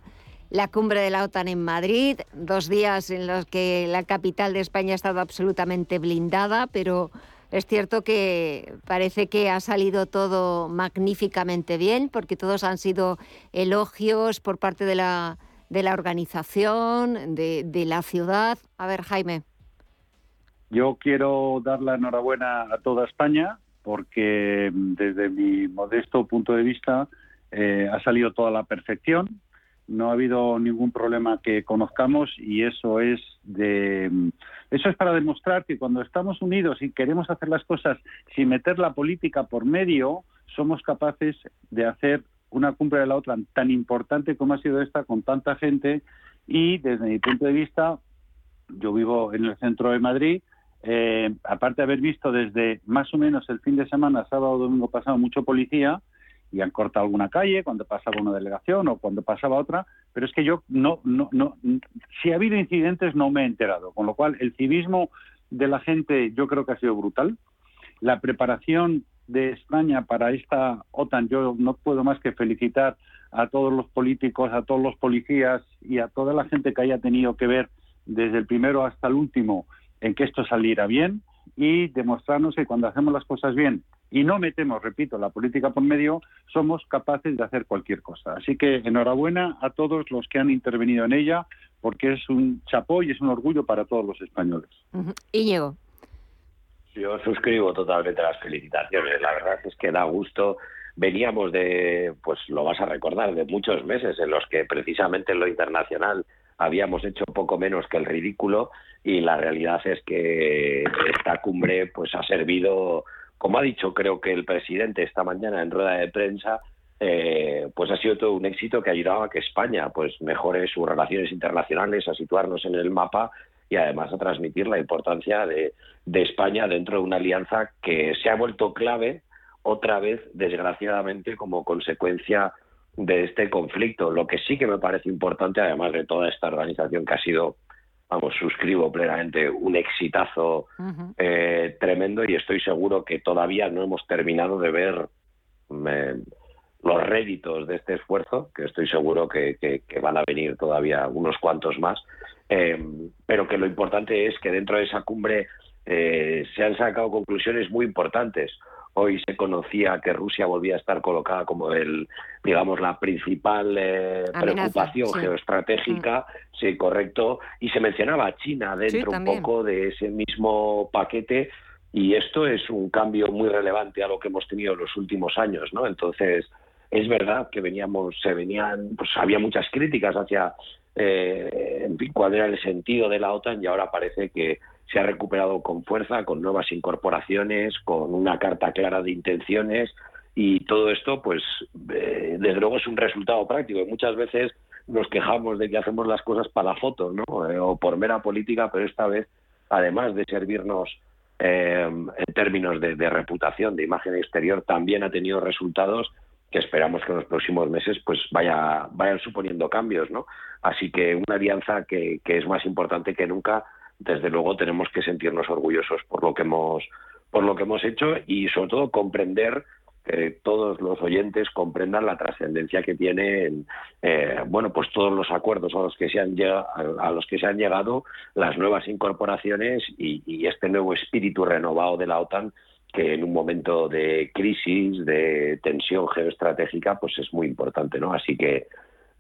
Speaker 1: la cumbre de la OTAN en Madrid, dos días en los que la capital de España ha estado absolutamente blindada, pero es cierto que parece que ha salido todo magníficamente bien, porque todos han sido elogios por parte de la, de la organización, de, de la ciudad. A ver, Jaime.
Speaker 18: Yo quiero dar la enhorabuena a toda España porque desde mi modesto punto de vista eh, ha salido toda la perfección no ha habido ningún problema que conozcamos y eso es de eso es para demostrar que cuando estamos unidos y queremos hacer las cosas sin meter la política por medio, somos capaces de hacer una cumbre de la otra tan importante como ha sido esta con tanta gente y desde mi punto de vista, yo vivo en el centro de Madrid, eh, aparte de haber visto desde más o menos el fin de semana, sábado, domingo pasado, mucho policía, y han cortado alguna calle cuando pasaba una delegación o cuando pasaba otra, pero es que yo no, no, no, si ha habido incidentes no me he enterado, con lo cual el civismo de la gente yo creo que ha sido brutal. La preparación de España para esta OTAN, yo no puedo más que felicitar a todos los políticos, a todos los policías y a toda la gente que haya tenido que ver desde el primero hasta el último en que esto saliera bien y demostrarnos que cuando hacemos las cosas bien y no metemos, repito, la política por medio, somos capaces de hacer cualquier cosa. Así que enhorabuena a todos los que han intervenido en ella, porque es un chapó y es un orgullo para todos los españoles.
Speaker 1: Íñigo.
Speaker 17: Yo suscribo totalmente las felicitaciones. La verdad es que da gusto. Veníamos de, pues lo vas a recordar, de muchos meses en los que precisamente en lo internacional habíamos hecho poco menos que el ridículo y la realidad es que esta cumbre pues ha servido como ha dicho creo que el presidente esta mañana en rueda de prensa, eh, pues ha sido todo un éxito que ha ayudado a que España pues mejore sus relaciones internacionales, a situarnos en el mapa y además a transmitir la importancia de, España dentro de una alianza que se ha vuelto clave otra vez, desgraciadamente, como consecuencia de este conflicto. Lo que sí que me parece importante, además de toda esta organización que ha sido vamos, suscribo plenamente, un exitazo eh, tremendo y estoy seguro que todavía no hemos terminado de ver los réditos de este esfuerzo, que estoy seguro que, van a venir todavía unos cuantos más. eh, pero que lo importante es que dentro de esa cumbre eh, se han sacado conclusiones muy importantes. Hoy se conocía que Rusia volvía a estar colocada como el, digamos, la principal eh, preocupación geoestratégica, mm. sí, correcto, y se mencionaba a China dentro un poco de ese mismo paquete, y esto es un cambio muy relevante a lo que hemos tenido en los últimos años, ¿no? Entonces, es verdad que veníamos, se venían, pues había muchas críticas hacia, eh, en fin, cuál era el sentido de la OTAN y ahora parece que se ha recuperado con fuerza, con nuevas incorporaciones, con una carta clara de intenciones y todo esto, pues, eh, desde luego es un resultado práctico. Muchas veces nos quejamos de que hacemos las cosas para la foto, ¿no? Eh, o por mera política, pero esta vez, además de servirnos en términos de, de reputación, de imagen exterior, también ha tenido resultados que esperamos que en los próximos meses pues vaya, vayan suponiendo cambios, ¿no? Así que una alianza que, que es más importante que nunca, desde luego tenemos que sentirnos orgullosos por lo que hemos, por lo que hemos hecho y sobre todo comprender que todos los oyentes comprendan la trascendencia que tienen eh, bueno pues todos los acuerdos a los que se han llegado, a los que se han llegado las nuevas incorporaciones y, y este nuevo espíritu renovado de la OTAN que en un momento de crisis, de tensión geoestratégica, pues es muy importante, ¿no? Así que,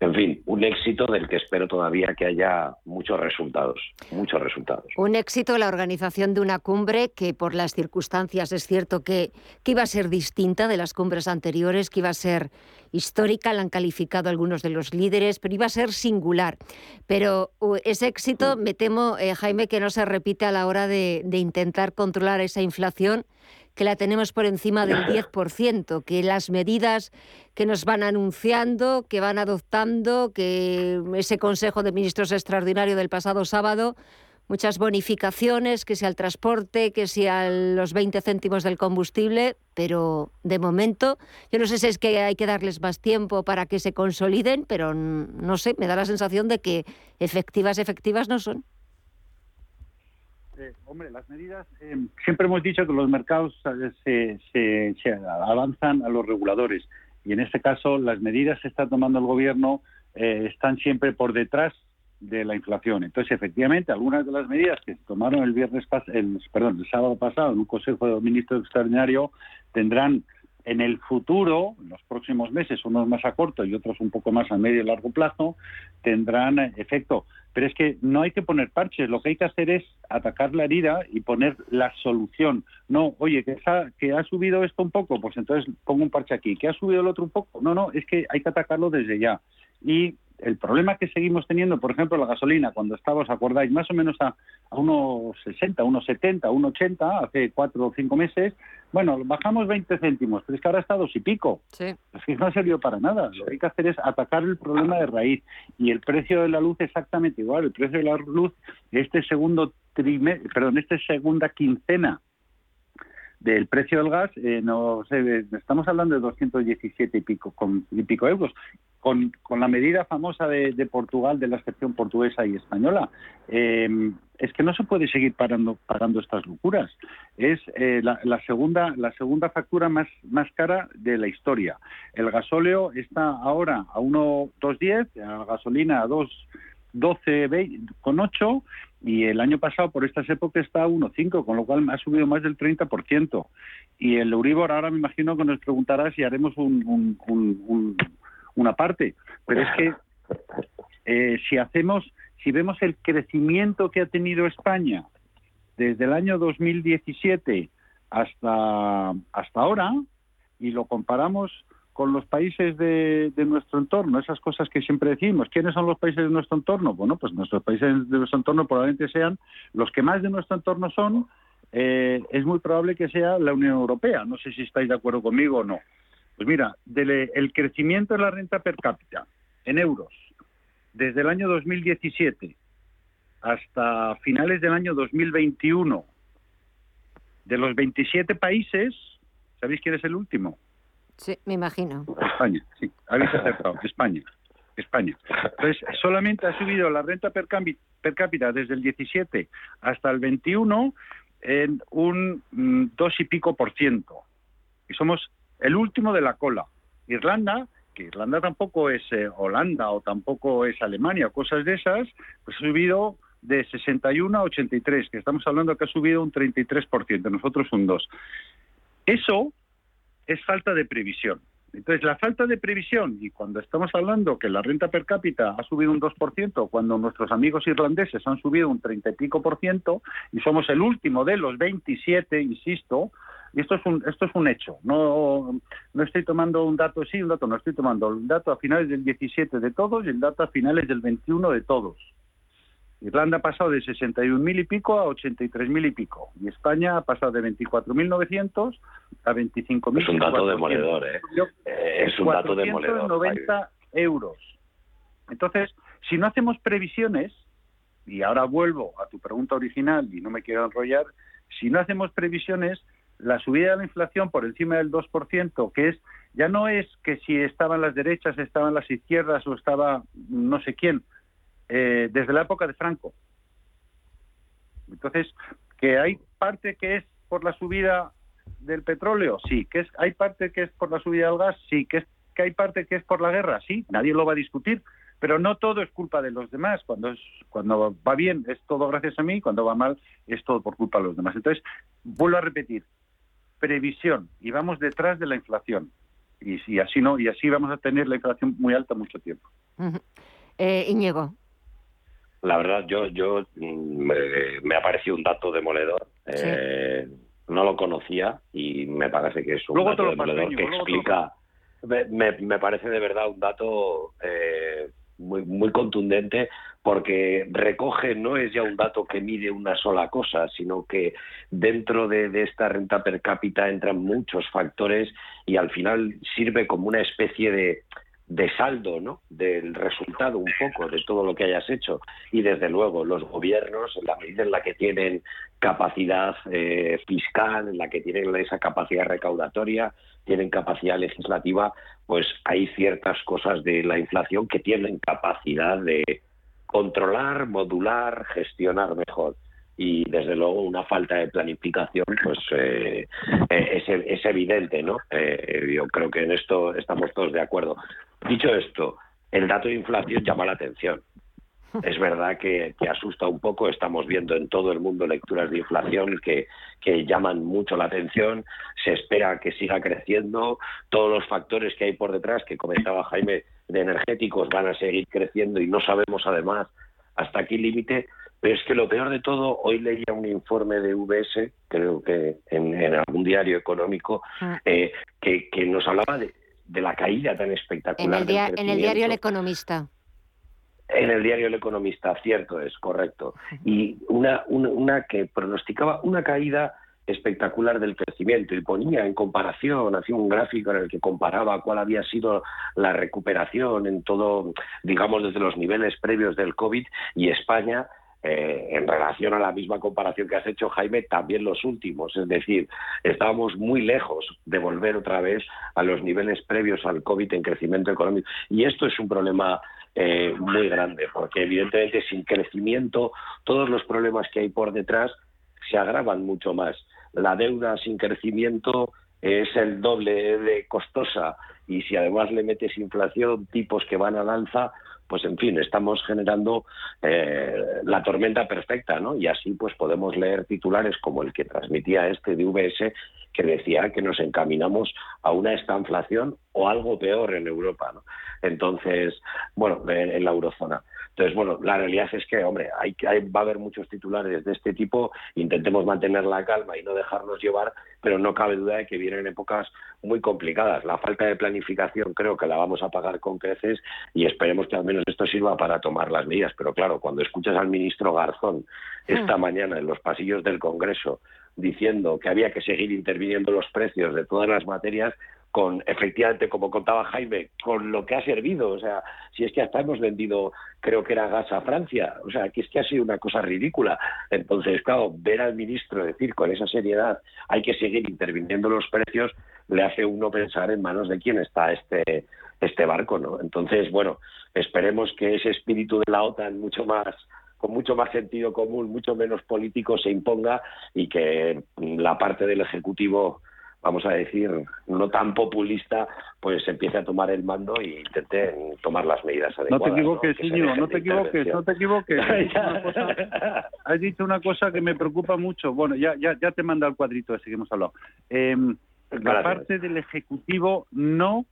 Speaker 17: en fin, un éxito del que espero todavía que haya muchos resultados, muchos resultados.
Speaker 1: Un éxito la organización de una cumbre que por las circunstancias es cierto que, que iba a ser distinta de las cumbres anteriores, que iba a ser histórica, la han calificado algunos de los líderes, pero iba a ser singular. Pero ese éxito, me temo, eh, Jaime, que no se repite a la hora de, de intentar controlar esa inflación que la tenemos por encima del <laughs> 10%, que las medidas que nos van anunciando, que van adoptando, que ese Consejo de Ministros extraordinario del pasado sábado, muchas bonificaciones, que sea el transporte, que sea los 20 céntimos del combustible, pero de momento, yo no sé si es que hay que darles más tiempo para que se consoliden, pero no sé, me da la sensación de que efectivas, efectivas no son.
Speaker 18: Eh, hombre, las medidas, eh, siempre hemos dicho que los mercados eh, se, avanzan a los reguladores y en este caso las medidas que está tomando el gobierno están siempre por detrás de la inflación. Entonces, efectivamente, algunas de las medidas que se tomaron el viernes, el, perdón, el sábado pasado en un Consejo de Ministros Extraordinario tendrán en el futuro, en los próximos meses, unos más a corto y otros un poco más a medio y largo plazo, tendrán efecto. Pero es que no hay que poner parches, lo que hay que hacer es atacar la herida y poner la solución. No, oye, que, que ha subido esto un poco, pues entonces pongo un parche aquí. ¿Que ha subido el otro un poco? No, no, es que hay que atacarlo desde ya. Y el problema que seguimos teniendo, por ejemplo, la gasolina, cuando estaba, os acordáis, más o menos a, a unos 60, unos 70, unos 80, hace cuatro o cinco meses, bueno, bajamos 20 céntimos, pero es que ahora está dos y pico. Sí. Es que no ha servido para nada. Lo que hay que hacer es atacar el problema de raíz. Y el precio de la luz exactamente igual. El precio de la luz, este segundo trimestre, perdón, esta segunda quincena del precio del gas, eh, no sé, estamos hablando de 217 y pico, con, y pico euros con, con la medida famosa de, Portugal, de la excepción portuguesa y española. Em, es que no se puede seguir parando, pagando estas locuras. Es eh, la, segunda, la segunda factura más, más cara de la historia. El gasóleo está ahora a 1,210, la gasolina a 2,12 con 8 y el año pasado por estas épocas está a 1,5, con lo cual ha subido más del 30%. Y el Euribor ahora me imagino que nos preguntará si haremos un una parte, pero es que eh, si hacemos, si vemos el crecimiento que ha tenido España desde el año 2017 hasta, hasta ahora y lo comparamos con los países de, nuestro entorno, esas cosas que siempre decimos. ¿Quiénes son los países de nuestro entorno? Bueno, pues nuestros países de nuestro entorno probablemente sean los que más de nuestro entorno son. Eh, es muy probable que sea la Unión Europea. No sé si estáis de acuerdo conmigo o no. Pues mira, el crecimiento de la renta per cápita en euros desde el año 2017 hasta finales del año 2021 de los 27 países, ¿sabéis quién es el último?
Speaker 1: Sí, me imagino.
Speaker 18: España, sí, habéis acertado, España. España. Entonces, solamente ha subido la renta per, per cápita desde el 17 hasta el 21 en un mm, dos y pico por ciento. Y somos el último de la cola. Irlanda que Irlanda tampoco es eh, Holanda o tampoco es Alemania, cosas de esas, pues ha subido de 61 a 83, que estamos hablando que ha subido un 33%, nosotros un 2%. Eso es falta de previsión. Entonces, la falta de previsión, y cuando estamos hablando que la renta per cápita ha subido un 2%, cuando nuestros amigos irlandeses han subido un 30 y pico por ciento, y somos el último de los 27, insisto, y esto es un, esto es un hecho. No, no estoy tomando un dato sí, un dato no, estoy tomando el dato a finales del 17 de todos y el dato a finales del 21 de todos. Irlanda ha pasado de 61.000 y pico a 83.000 y pico. Y España ha pasado de 24.900 a 25.000.
Speaker 17: Es un dato demoledor, ¿eh? Es un dato demoledor.
Speaker 18: 90 euros. Entonces, si no hacemos previsiones, y ahora vuelvo a tu pregunta original y no me quiero enrollar, si no hacemos previsiones, la subida de la inflación por encima del 2%, que es ya no es que si estaban las derechas, estaban las izquierdas o estaba no sé quién, eh, desde la época de Franco. Entonces, que hay parte que es por la subida del petróleo, sí, que es, hay parte que es por la subida del gas, sí, que, es, que hay parte que es por la guerra, sí, nadie lo va a discutir, pero no todo es culpa de los demás. Cuando, es, cuando va bien es todo gracias a mí, cuando va mal es todo por culpa de los demás. Entonces, vuelvo a repetir, previsión y vamos detrás de la inflación. Y así no, y así vamos a tener la inflación muy alta mucho tiempo.
Speaker 1: eh, Íñigo
Speaker 17: la verdad, yo, yo mm, me, ha parecido un dato demoledor. Eh, no lo conocía y me parece que es un dato demoledor que explica. Me, me, parece de verdad un dato eh, muy, muy contundente porque recoge, no es ya un dato que mide una sola cosa, sino que dentro de, de, esta renta per cápita entran muchos factores y al final sirve como una especie de, de saldo, ¿no? Del resultado un poco de todo lo que hayas hecho. Y desde luego los gobiernos, en la medida en la que tienen capacidad eh, fiscal, en la que tienen esa capacidad recaudatoria, tienen capacidad legislativa, pues hay ciertas cosas de la inflación que tienen capacidad de controlar, modular, gestionar mejor y desde luego una falta de planificación pues eh, eh, es, evidente no eh, yo creo que en esto estamos todos de acuerdo dicho esto el dato de inflación llama la atención. Es verdad que, asusta un poco. Estamos viendo en todo el mundo lecturas de inflación que, que llaman mucho la atención. Se espera que siga creciendo. Todos los factores que hay por detrás que comentaba Jaime de energéticos van a seguir creciendo y no sabemos además hasta qué límite. Pero es que lo peor de todo, hoy leía un informe de VS, creo que en, algún diario económico, ah. eh, que, nos hablaba de, la caída tan espectacular.
Speaker 1: En el, diario El Economista.
Speaker 17: En el diario El Economista, cierto es, correcto. Y una, una, que pronosticaba una caída espectacular del crecimiento y ponía en comparación, hacía un gráfico en el que comparaba cuál había sido la recuperación en todo, digamos, desde los niveles previos del COVID y España eh, en relación a la misma comparación que has hecho, Jaime, también los últimos. Es decir, estábamos muy lejos de volver otra vez a los niveles previos al COVID en crecimiento económico. Y esto es un problema eh, muy grande, porque evidentemente sin crecimiento todos los problemas que hay por detrás se agravan mucho más. La deuda sin crecimiento es el doble de costosa y si además le metes inflación, tipos que van al alza, pues en fin, estamos generando eh, la tormenta perfecta, ¿no? Y así pues podemos leer titulares como el que transmitía este de VS que decía que nos encaminamos a una estanflación o algo peor en Europa, ¿no? Entonces, bueno, en la eurozona. Entonces, bueno, la realidad es que, hombre, hay, va a haber muchos titulares de este tipo, intentemos mantener la calma y no dejarnos llevar, pero no cabe duda de que vienen épocas muy complicadas. La falta de planificación creo que la vamos a pagar con creces y esperemos que al menos esto sirva para tomar las medidas. Pero claro, cuando escuchas al ministro Garzón esta hmm. mañana en los pasillos del Congreso diciendo que había que seguir interviniendo los precios de todas las materias, con efectivamente, como contaba Jaime, con lo que ha servido. O sea, si es que hasta hemos vendido, creo que era gas a Francia. O sea, que es que ha sido una cosa ridícula. Entonces, claro, ver al ministro decir con esa seriedad hay que seguir interviniendo los precios, le hace uno pensar en manos de quién está este, este barco, ¿no? Entonces, bueno, esperemos que ese espíritu de la OTAN mucho más con mucho más sentido común, mucho menos político se imponga y que la parte del Ejecutivo vamos a decir, no tan populista, pues empiece a tomar el mando e intente tomar las medidas adecuadas.
Speaker 18: No te equivoques, ¿no? no te equivoques, no te equivoques. <laughs> Has dicho una cosa que me preocupa mucho. Bueno, ya, ya, ya te manda el cuadrito ese que hemos hablado. Em, la parte del Ejecutivo no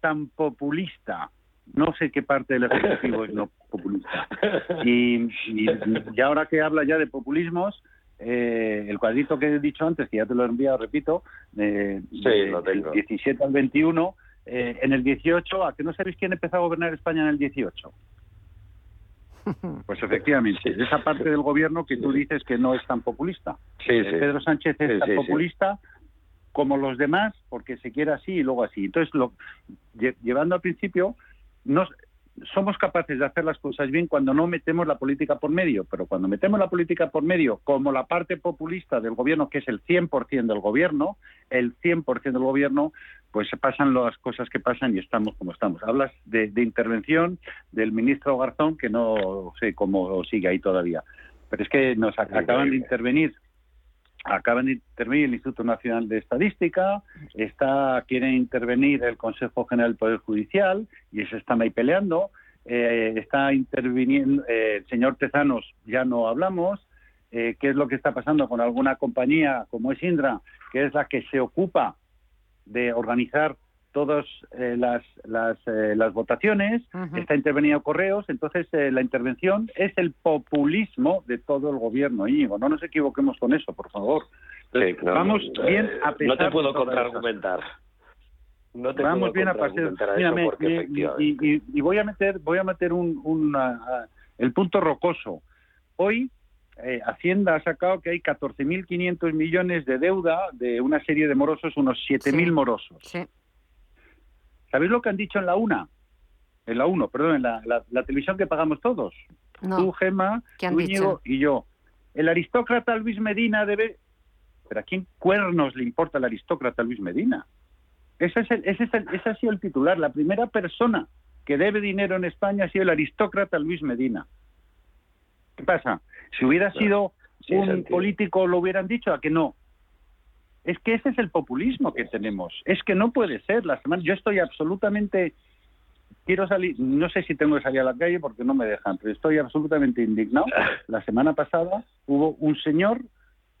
Speaker 18: tan populista. No sé qué parte del Ejecutivo es no populista. <laughs> Y, y, ahora que habla ya de populismos, eh, el cuadrito que he dicho antes, que ya te lo he enviado, repito, eh, del 17 al 21, eh, en el 18, ¿a que no sabéis quién empezó a gobernar España en el 18? <laughs> Pues efectivamente, esa parte del gobierno que tú dices que no es tan populista.
Speaker 17: Eh,
Speaker 18: Pedro Sánchez es tan populista como los demás porque se quiere así y luego así. Entonces, lo, llevando al principio, nos, somos capaces de hacer las cosas bien cuando no metemos la política por medio, pero cuando metemos la política por medio, como la parte populista del gobierno, que es el 100% del gobierno, el 100% del gobierno, pues se pasan las cosas que pasan y estamos como estamos. Hablas de, intervención del ministro Garzón, que no sé cómo sigue ahí todavía, pero es que nos acaban de intervenir acaban de intervenir el Instituto Nacional de Estadística, está quiere intervenir el Consejo General del Poder Judicial y se están ahí peleando, eh, está interviniendo eh, el señor Tezanos, ya no hablamos, eh, qué es lo que está pasando con alguna compañía como es Indra, que es la que se ocupa de organizar todas eh, las, las, eh, las, votaciones, está intervenido correos, entonces eh, la intervención es el populismo de todo el gobierno, Íñigo. No nos equivoquemos con eso, por favor. vamos bien a pesar
Speaker 17: No te puedo contraargumentar. No te
Speaker 18: vamos bien a
Speaker 17: pasar.
Speaker 18: y, y, voy a meter, voy a meter un, el punto rocoso. Hoy Hacienda ha sacado que hay 14.500 millones de deuda de una serie de morosos, unos 7.000 morosos. Sí. ¿Sabéis lo que han dicho en la UNA? En la UNO, perdón, en la, televisión que pagamos todos. Tú, Gema, tú, y yo. El aristócrata Luis Medina debe... ¿Pero a quién cuernos le importa el aristócrata Luis Medina? Ese, es el, ese, es el, ese ha sido el titular. La primera persona que debe dinero en España ha sido el aristócrata Luis Medina. ¿Qué pasa? Si hubiera sido un político lo hubieran dicho, a que no. Es que ese es el populismo que tenemos. Es que no puede ser. La semana, yo estoy absolutamente quiero salir, no sé si tengo que salir a la calle porque no me dejan, pero estoy absolutamente indignado. <laughs> La semana pasada hubo un señor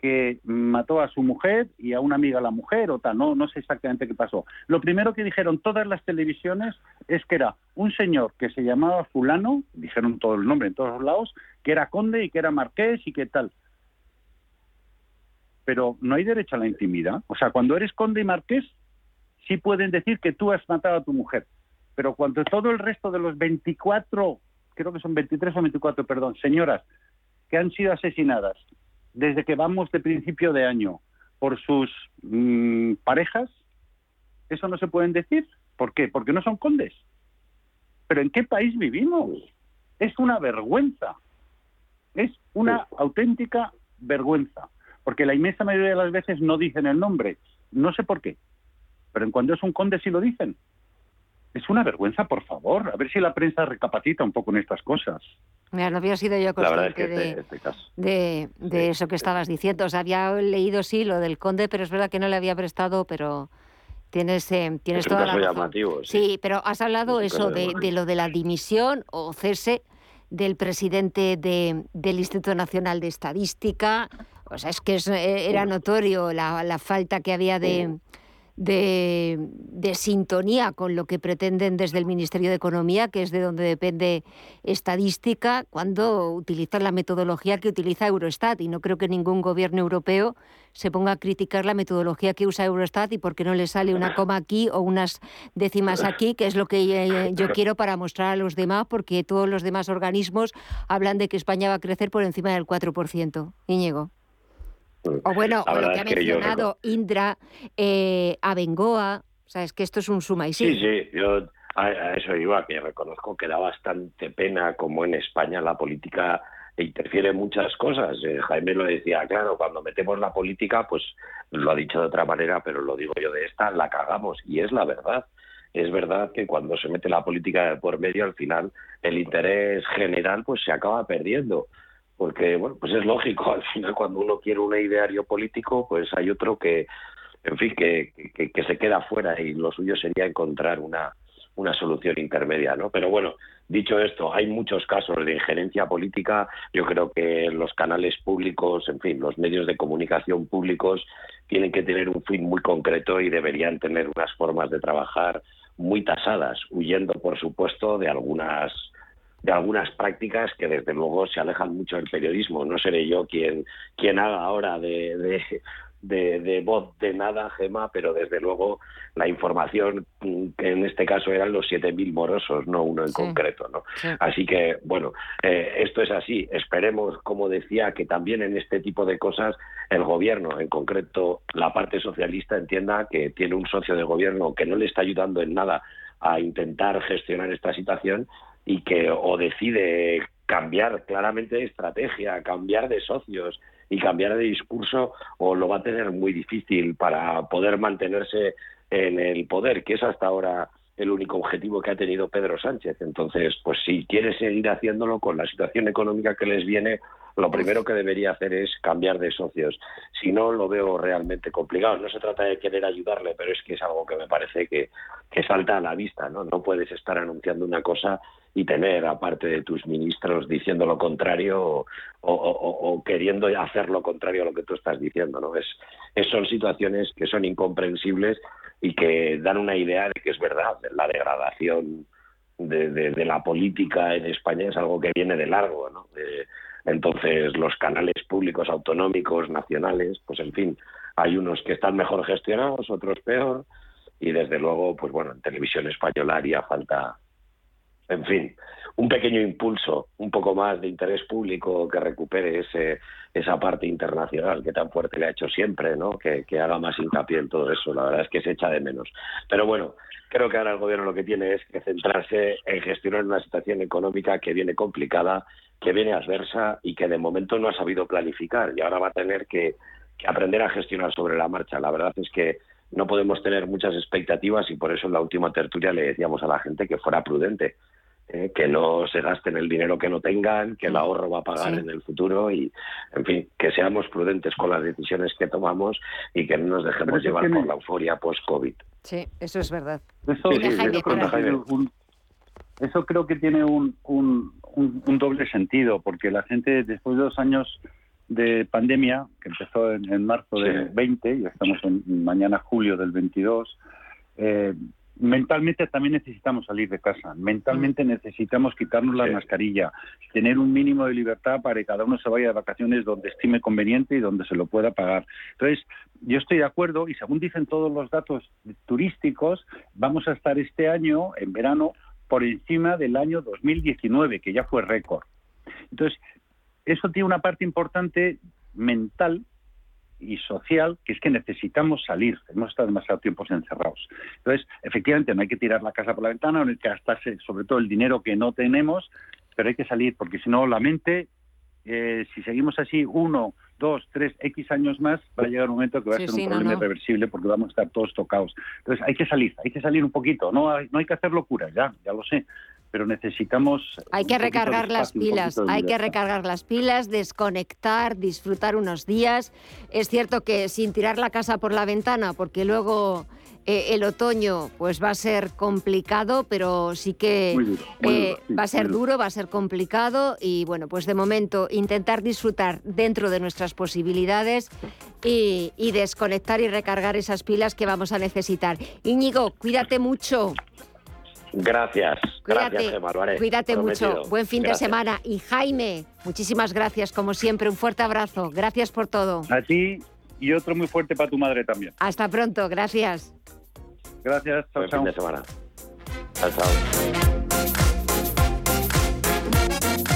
Speaker 18: que mató a su mujer y a una amiga a la mujer o tal, no, no sé exactamente qué pasó. Lo primero que dijeron todas las televisiones es que era un señor que se llamaba fulano, dijeron todo el nombre en todos lados, que era conde y que era marqués y que tal pero no hay derecho a la intimidad. O sea, cuando eres conde y marqués, sí pueden decir que tú has matado a tu mujer, pero cuando todo el resto de los 24, creo que son 23 o 24, perdón, señoras que han sido asesinadas desde que vamos de principio de año por sus mm, parejas, eso no se pueden decir. ¿Por qué? Porque no son condes. ¿Pero en qué país vivimos? Es una vergüenza. Es una auténtica vergüenza porque la inmensa mayoría de las veces no dicen el nombre. No sé por qué, pero en cuando es un conde sí lo dicen. Es una vergüenza, por favor. A ver si la prensa recapacita un poco en estas cosas.
Speaker 1: Mira, no había sido yo consciente de, este, este de, eso que estabas diciendo. O sea, había leído sí lo del conde, pero es verdad que no le había prestado, pero tienes, eh, tienes toda la razón. sí. pero has hablado eso de, de, lo de la dimisión o cese del presidente de, del Instituto Nacional de Estadística o sea, es que eh, era notorio la, la, falta que había de, de, de, sintonía con lo que pretenden desde el Ministerio de Economía, que es de donde depende estadística, cuando utilizan la metodología que utiliza Eurostat. Y no creo que ningún gobierno europeo se ponga a criticar la metodología que usa Eurostat y por qué no le sale una coma aquí o unas décimas aquí, que es lo que eh, yo quiero para mostrar a los demás, porque todos los demás organismos hablan de que España va a crecer por encima del 4%. Íñigo. O bueno, o lo que ha mencionado Indra, eh, Abengoa, o sea, es que esto es un suma y
Speaker 17: sí. Sí, sí, yo a, eso iba, que reconozco que da bastante pena como en España la política interfiere en muchas cosas. Eh, Jaime lo decía, claro, cuando metemos la política, pues lo ha dicho de otra manera, pero lo digo yo de esta, la cagamos, y es la verdad. Es verdad que cuando se mete la política por medio, al final el interés general pues se acaba perdiendo porque bueno pues es lógico al final cuando uno quiere un ideario político pues hay otro que en fin, que, que, se queda fuera y lo suyo sería encontrar una, una solución intermedia, ¿no? Pero bueno, dicho esto, hay muchos casos de injerencia política. Yo creo que los canales públicos, en fin, los medios de comunicación públicos tienen que tener un fin muy concreto y deberían tener unas formas de trabajar muy tasadas, huyendo, por supuesto, de algunas de algunas prácticas que desde luego se alejan mucho del periodismo. No seré yo quien, quien haga ahora de, de, voz de nada, Gema, pero desde luego la información que en este caso eran los 7.000 morosos, no uno en concreto. ¿no? Así que, bueno, eh, esto es así. Esperemos, como decía, que también en este tipo de cosas el gobierno, en concreto la parte socialista, entienda que tiene un socio de gobierno que no le está ayudando en nada a intentar gestionar esta situación y que o decide cambiar claramente de estrategia, cambiar de socios, y cambiar de discurso o lo va a tener muy difícil para poder mantenerse en el poder, que es hasta ahora el único objetivo que ha tenido Pedro Sánchez. Entonces, pues si quiere seguir haciéndolo con la situación económica que les viene, lo primero que debería hacer es cambiar de socios. Si no, lo veo realmente complicado. No se trata de querer ayudarle, pero es que es algo que me parece que, que salta a la vista. ¿no? no puedes estar anunciando una cosa y tener, aparte de tus ministros, diciendo lo contrario o, queriendo hacer lo contrario a lo que tú estás diciendo. ¿no? Es, son situaciones que son incomprensibles y que dan una idea de que es verdad, la degradación de, la política en España es algo que viene de largo. ¿no? entonces, los canales públicos autonómicos, nacionales, pues en fin, hay unos que están mejor gestionados, otros peor, y desde luego, pues bueno, en televisión española haría falta en fin, un pequeño impulso, un poco más de interés público que recupere ese, esa parte internacional que tan fuerte le ha hecho siempre, ¿no? Que, haga más hincapié en todo eso. La verdad es que se echa de menos. Pero bueno, creo que ahora el gobierno lo que tiene es que centrarse en gestionar una situación económica que viene complicada, que viene adversa y que de momento no ha sabido planificar y ahora va a tener que, que aprender a gestionar sobre la marcha. La verdad es que no podemos tener muchas expectativas y por eso en la última tertulia le decíamos a la gente que fuera prudente eh, que no se gasten el dinero que no tengan, que el mm. ahorro va a pagar en el futuro y, en fin, que seamos prudentes con las decisiones que tomamos y que no nos dejemos llevar por la euforia post-COVID.
Speaker 1: Sí, eso es verdad.
Speaker 18: Eso, creo que tiene un, un, un, doble sentido, porque la gente después de dos años de pandemia, que empezó en, marzo del 20, ya estamos en mañana julio del 22, eh, mentalmente también necesitamos salir de casa, mentalmente necesitamos quitarnos la mascarilla, tener un mínimo de libertad para que cada uno se vaya de vacaciones donde estime conveniente y donde se lo pueda pagar. Entonces, yo estoy de acuerdo y según dicen todos los datos turísticos, vamos a estar este año, en verano, por encima del año 2019, que ya fue récord. Entonces, eso tiene una parte importante mental y social, que es que necesitamos salir. Hemos estado demasiado tiempo encerrados. Entonces, efectivamente, no hay que tirar la casa por la ventana, no hay que gastarse sobre todo el dinero que no tenemos, pero hay que salir, porque si no, la mente, eh, si seguimos así uno, dos, tres, X años más, va a llegar un momento que va a ser un problema irreversible porque vamos a estar todos tocados. Entonces, hay que salir, hay que salir un poquito. No hay, no hay que hacer locuras, ya, ya lo sé pero necesitamos...
Speaker 1: Hay que recargar las pilas, hay que recargar las pilas, desconectar, disfrutar unos días. Es cierto que sin tirar la casa por la ventana, porque luego eh, el otoño pues va a ser complicado, pero sí que eh, va a ser duro, va a ser complicado y bueno, pues de momento intentar disfrutar dentro de nuestras posibilidades y, y desconectar y recargar esas pilas que vamos a necesitar. Íñigo, cuídate mucho.
Speaker 17: Gracias.
Speaker 1: Cuídate,
Speaker 17: gracias,
Speaker 1: Cuídate mucho. Buen fin de semana. Y Jaime, muchísimas gracias, como siempre. Un fuerte abrazo. Gracias por todo.
Speaker 18: A ti y otro muy fuerte para tu madre también.
Speaker 1: Hasta pronto. Gracias.
Speaker 18: Gracias.
Speaker 17: Chao, Buen fin de semana. Chao, chao.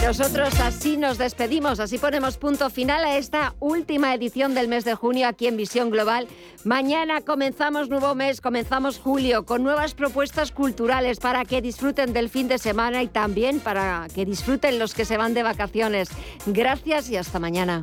Speaker 1: Nosotros así nos despedimos, así ponemos punto final a esta última edición del mes de junio aquí en Visión Global. Mañana comenzamos nuevo mes, comenzamos julio con nuevas propuestas culturales para que disfruten del fin de semana y también para que disfruten los que se van de vacaciones. Gracias y hasta mañana.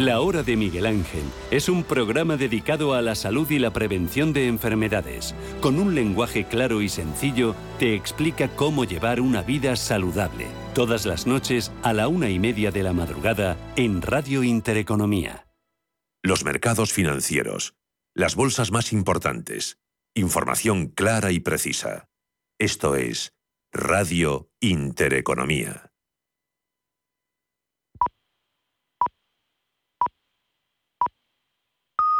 Speaker 19: La Hora de Miguel Ángel es un programa dedicado a la salud y la prevención de enfermedades. Con un lenguaje claro y sencillo, te explica cómo llevar una vida saludable. Todas las noches a la una y media de la madrugada en Radio Intereconomía.
Speaker 14: Los mercados financieros. Las bolsas más importantes. Información clara y precisa. Esto es Radio Intereconomía.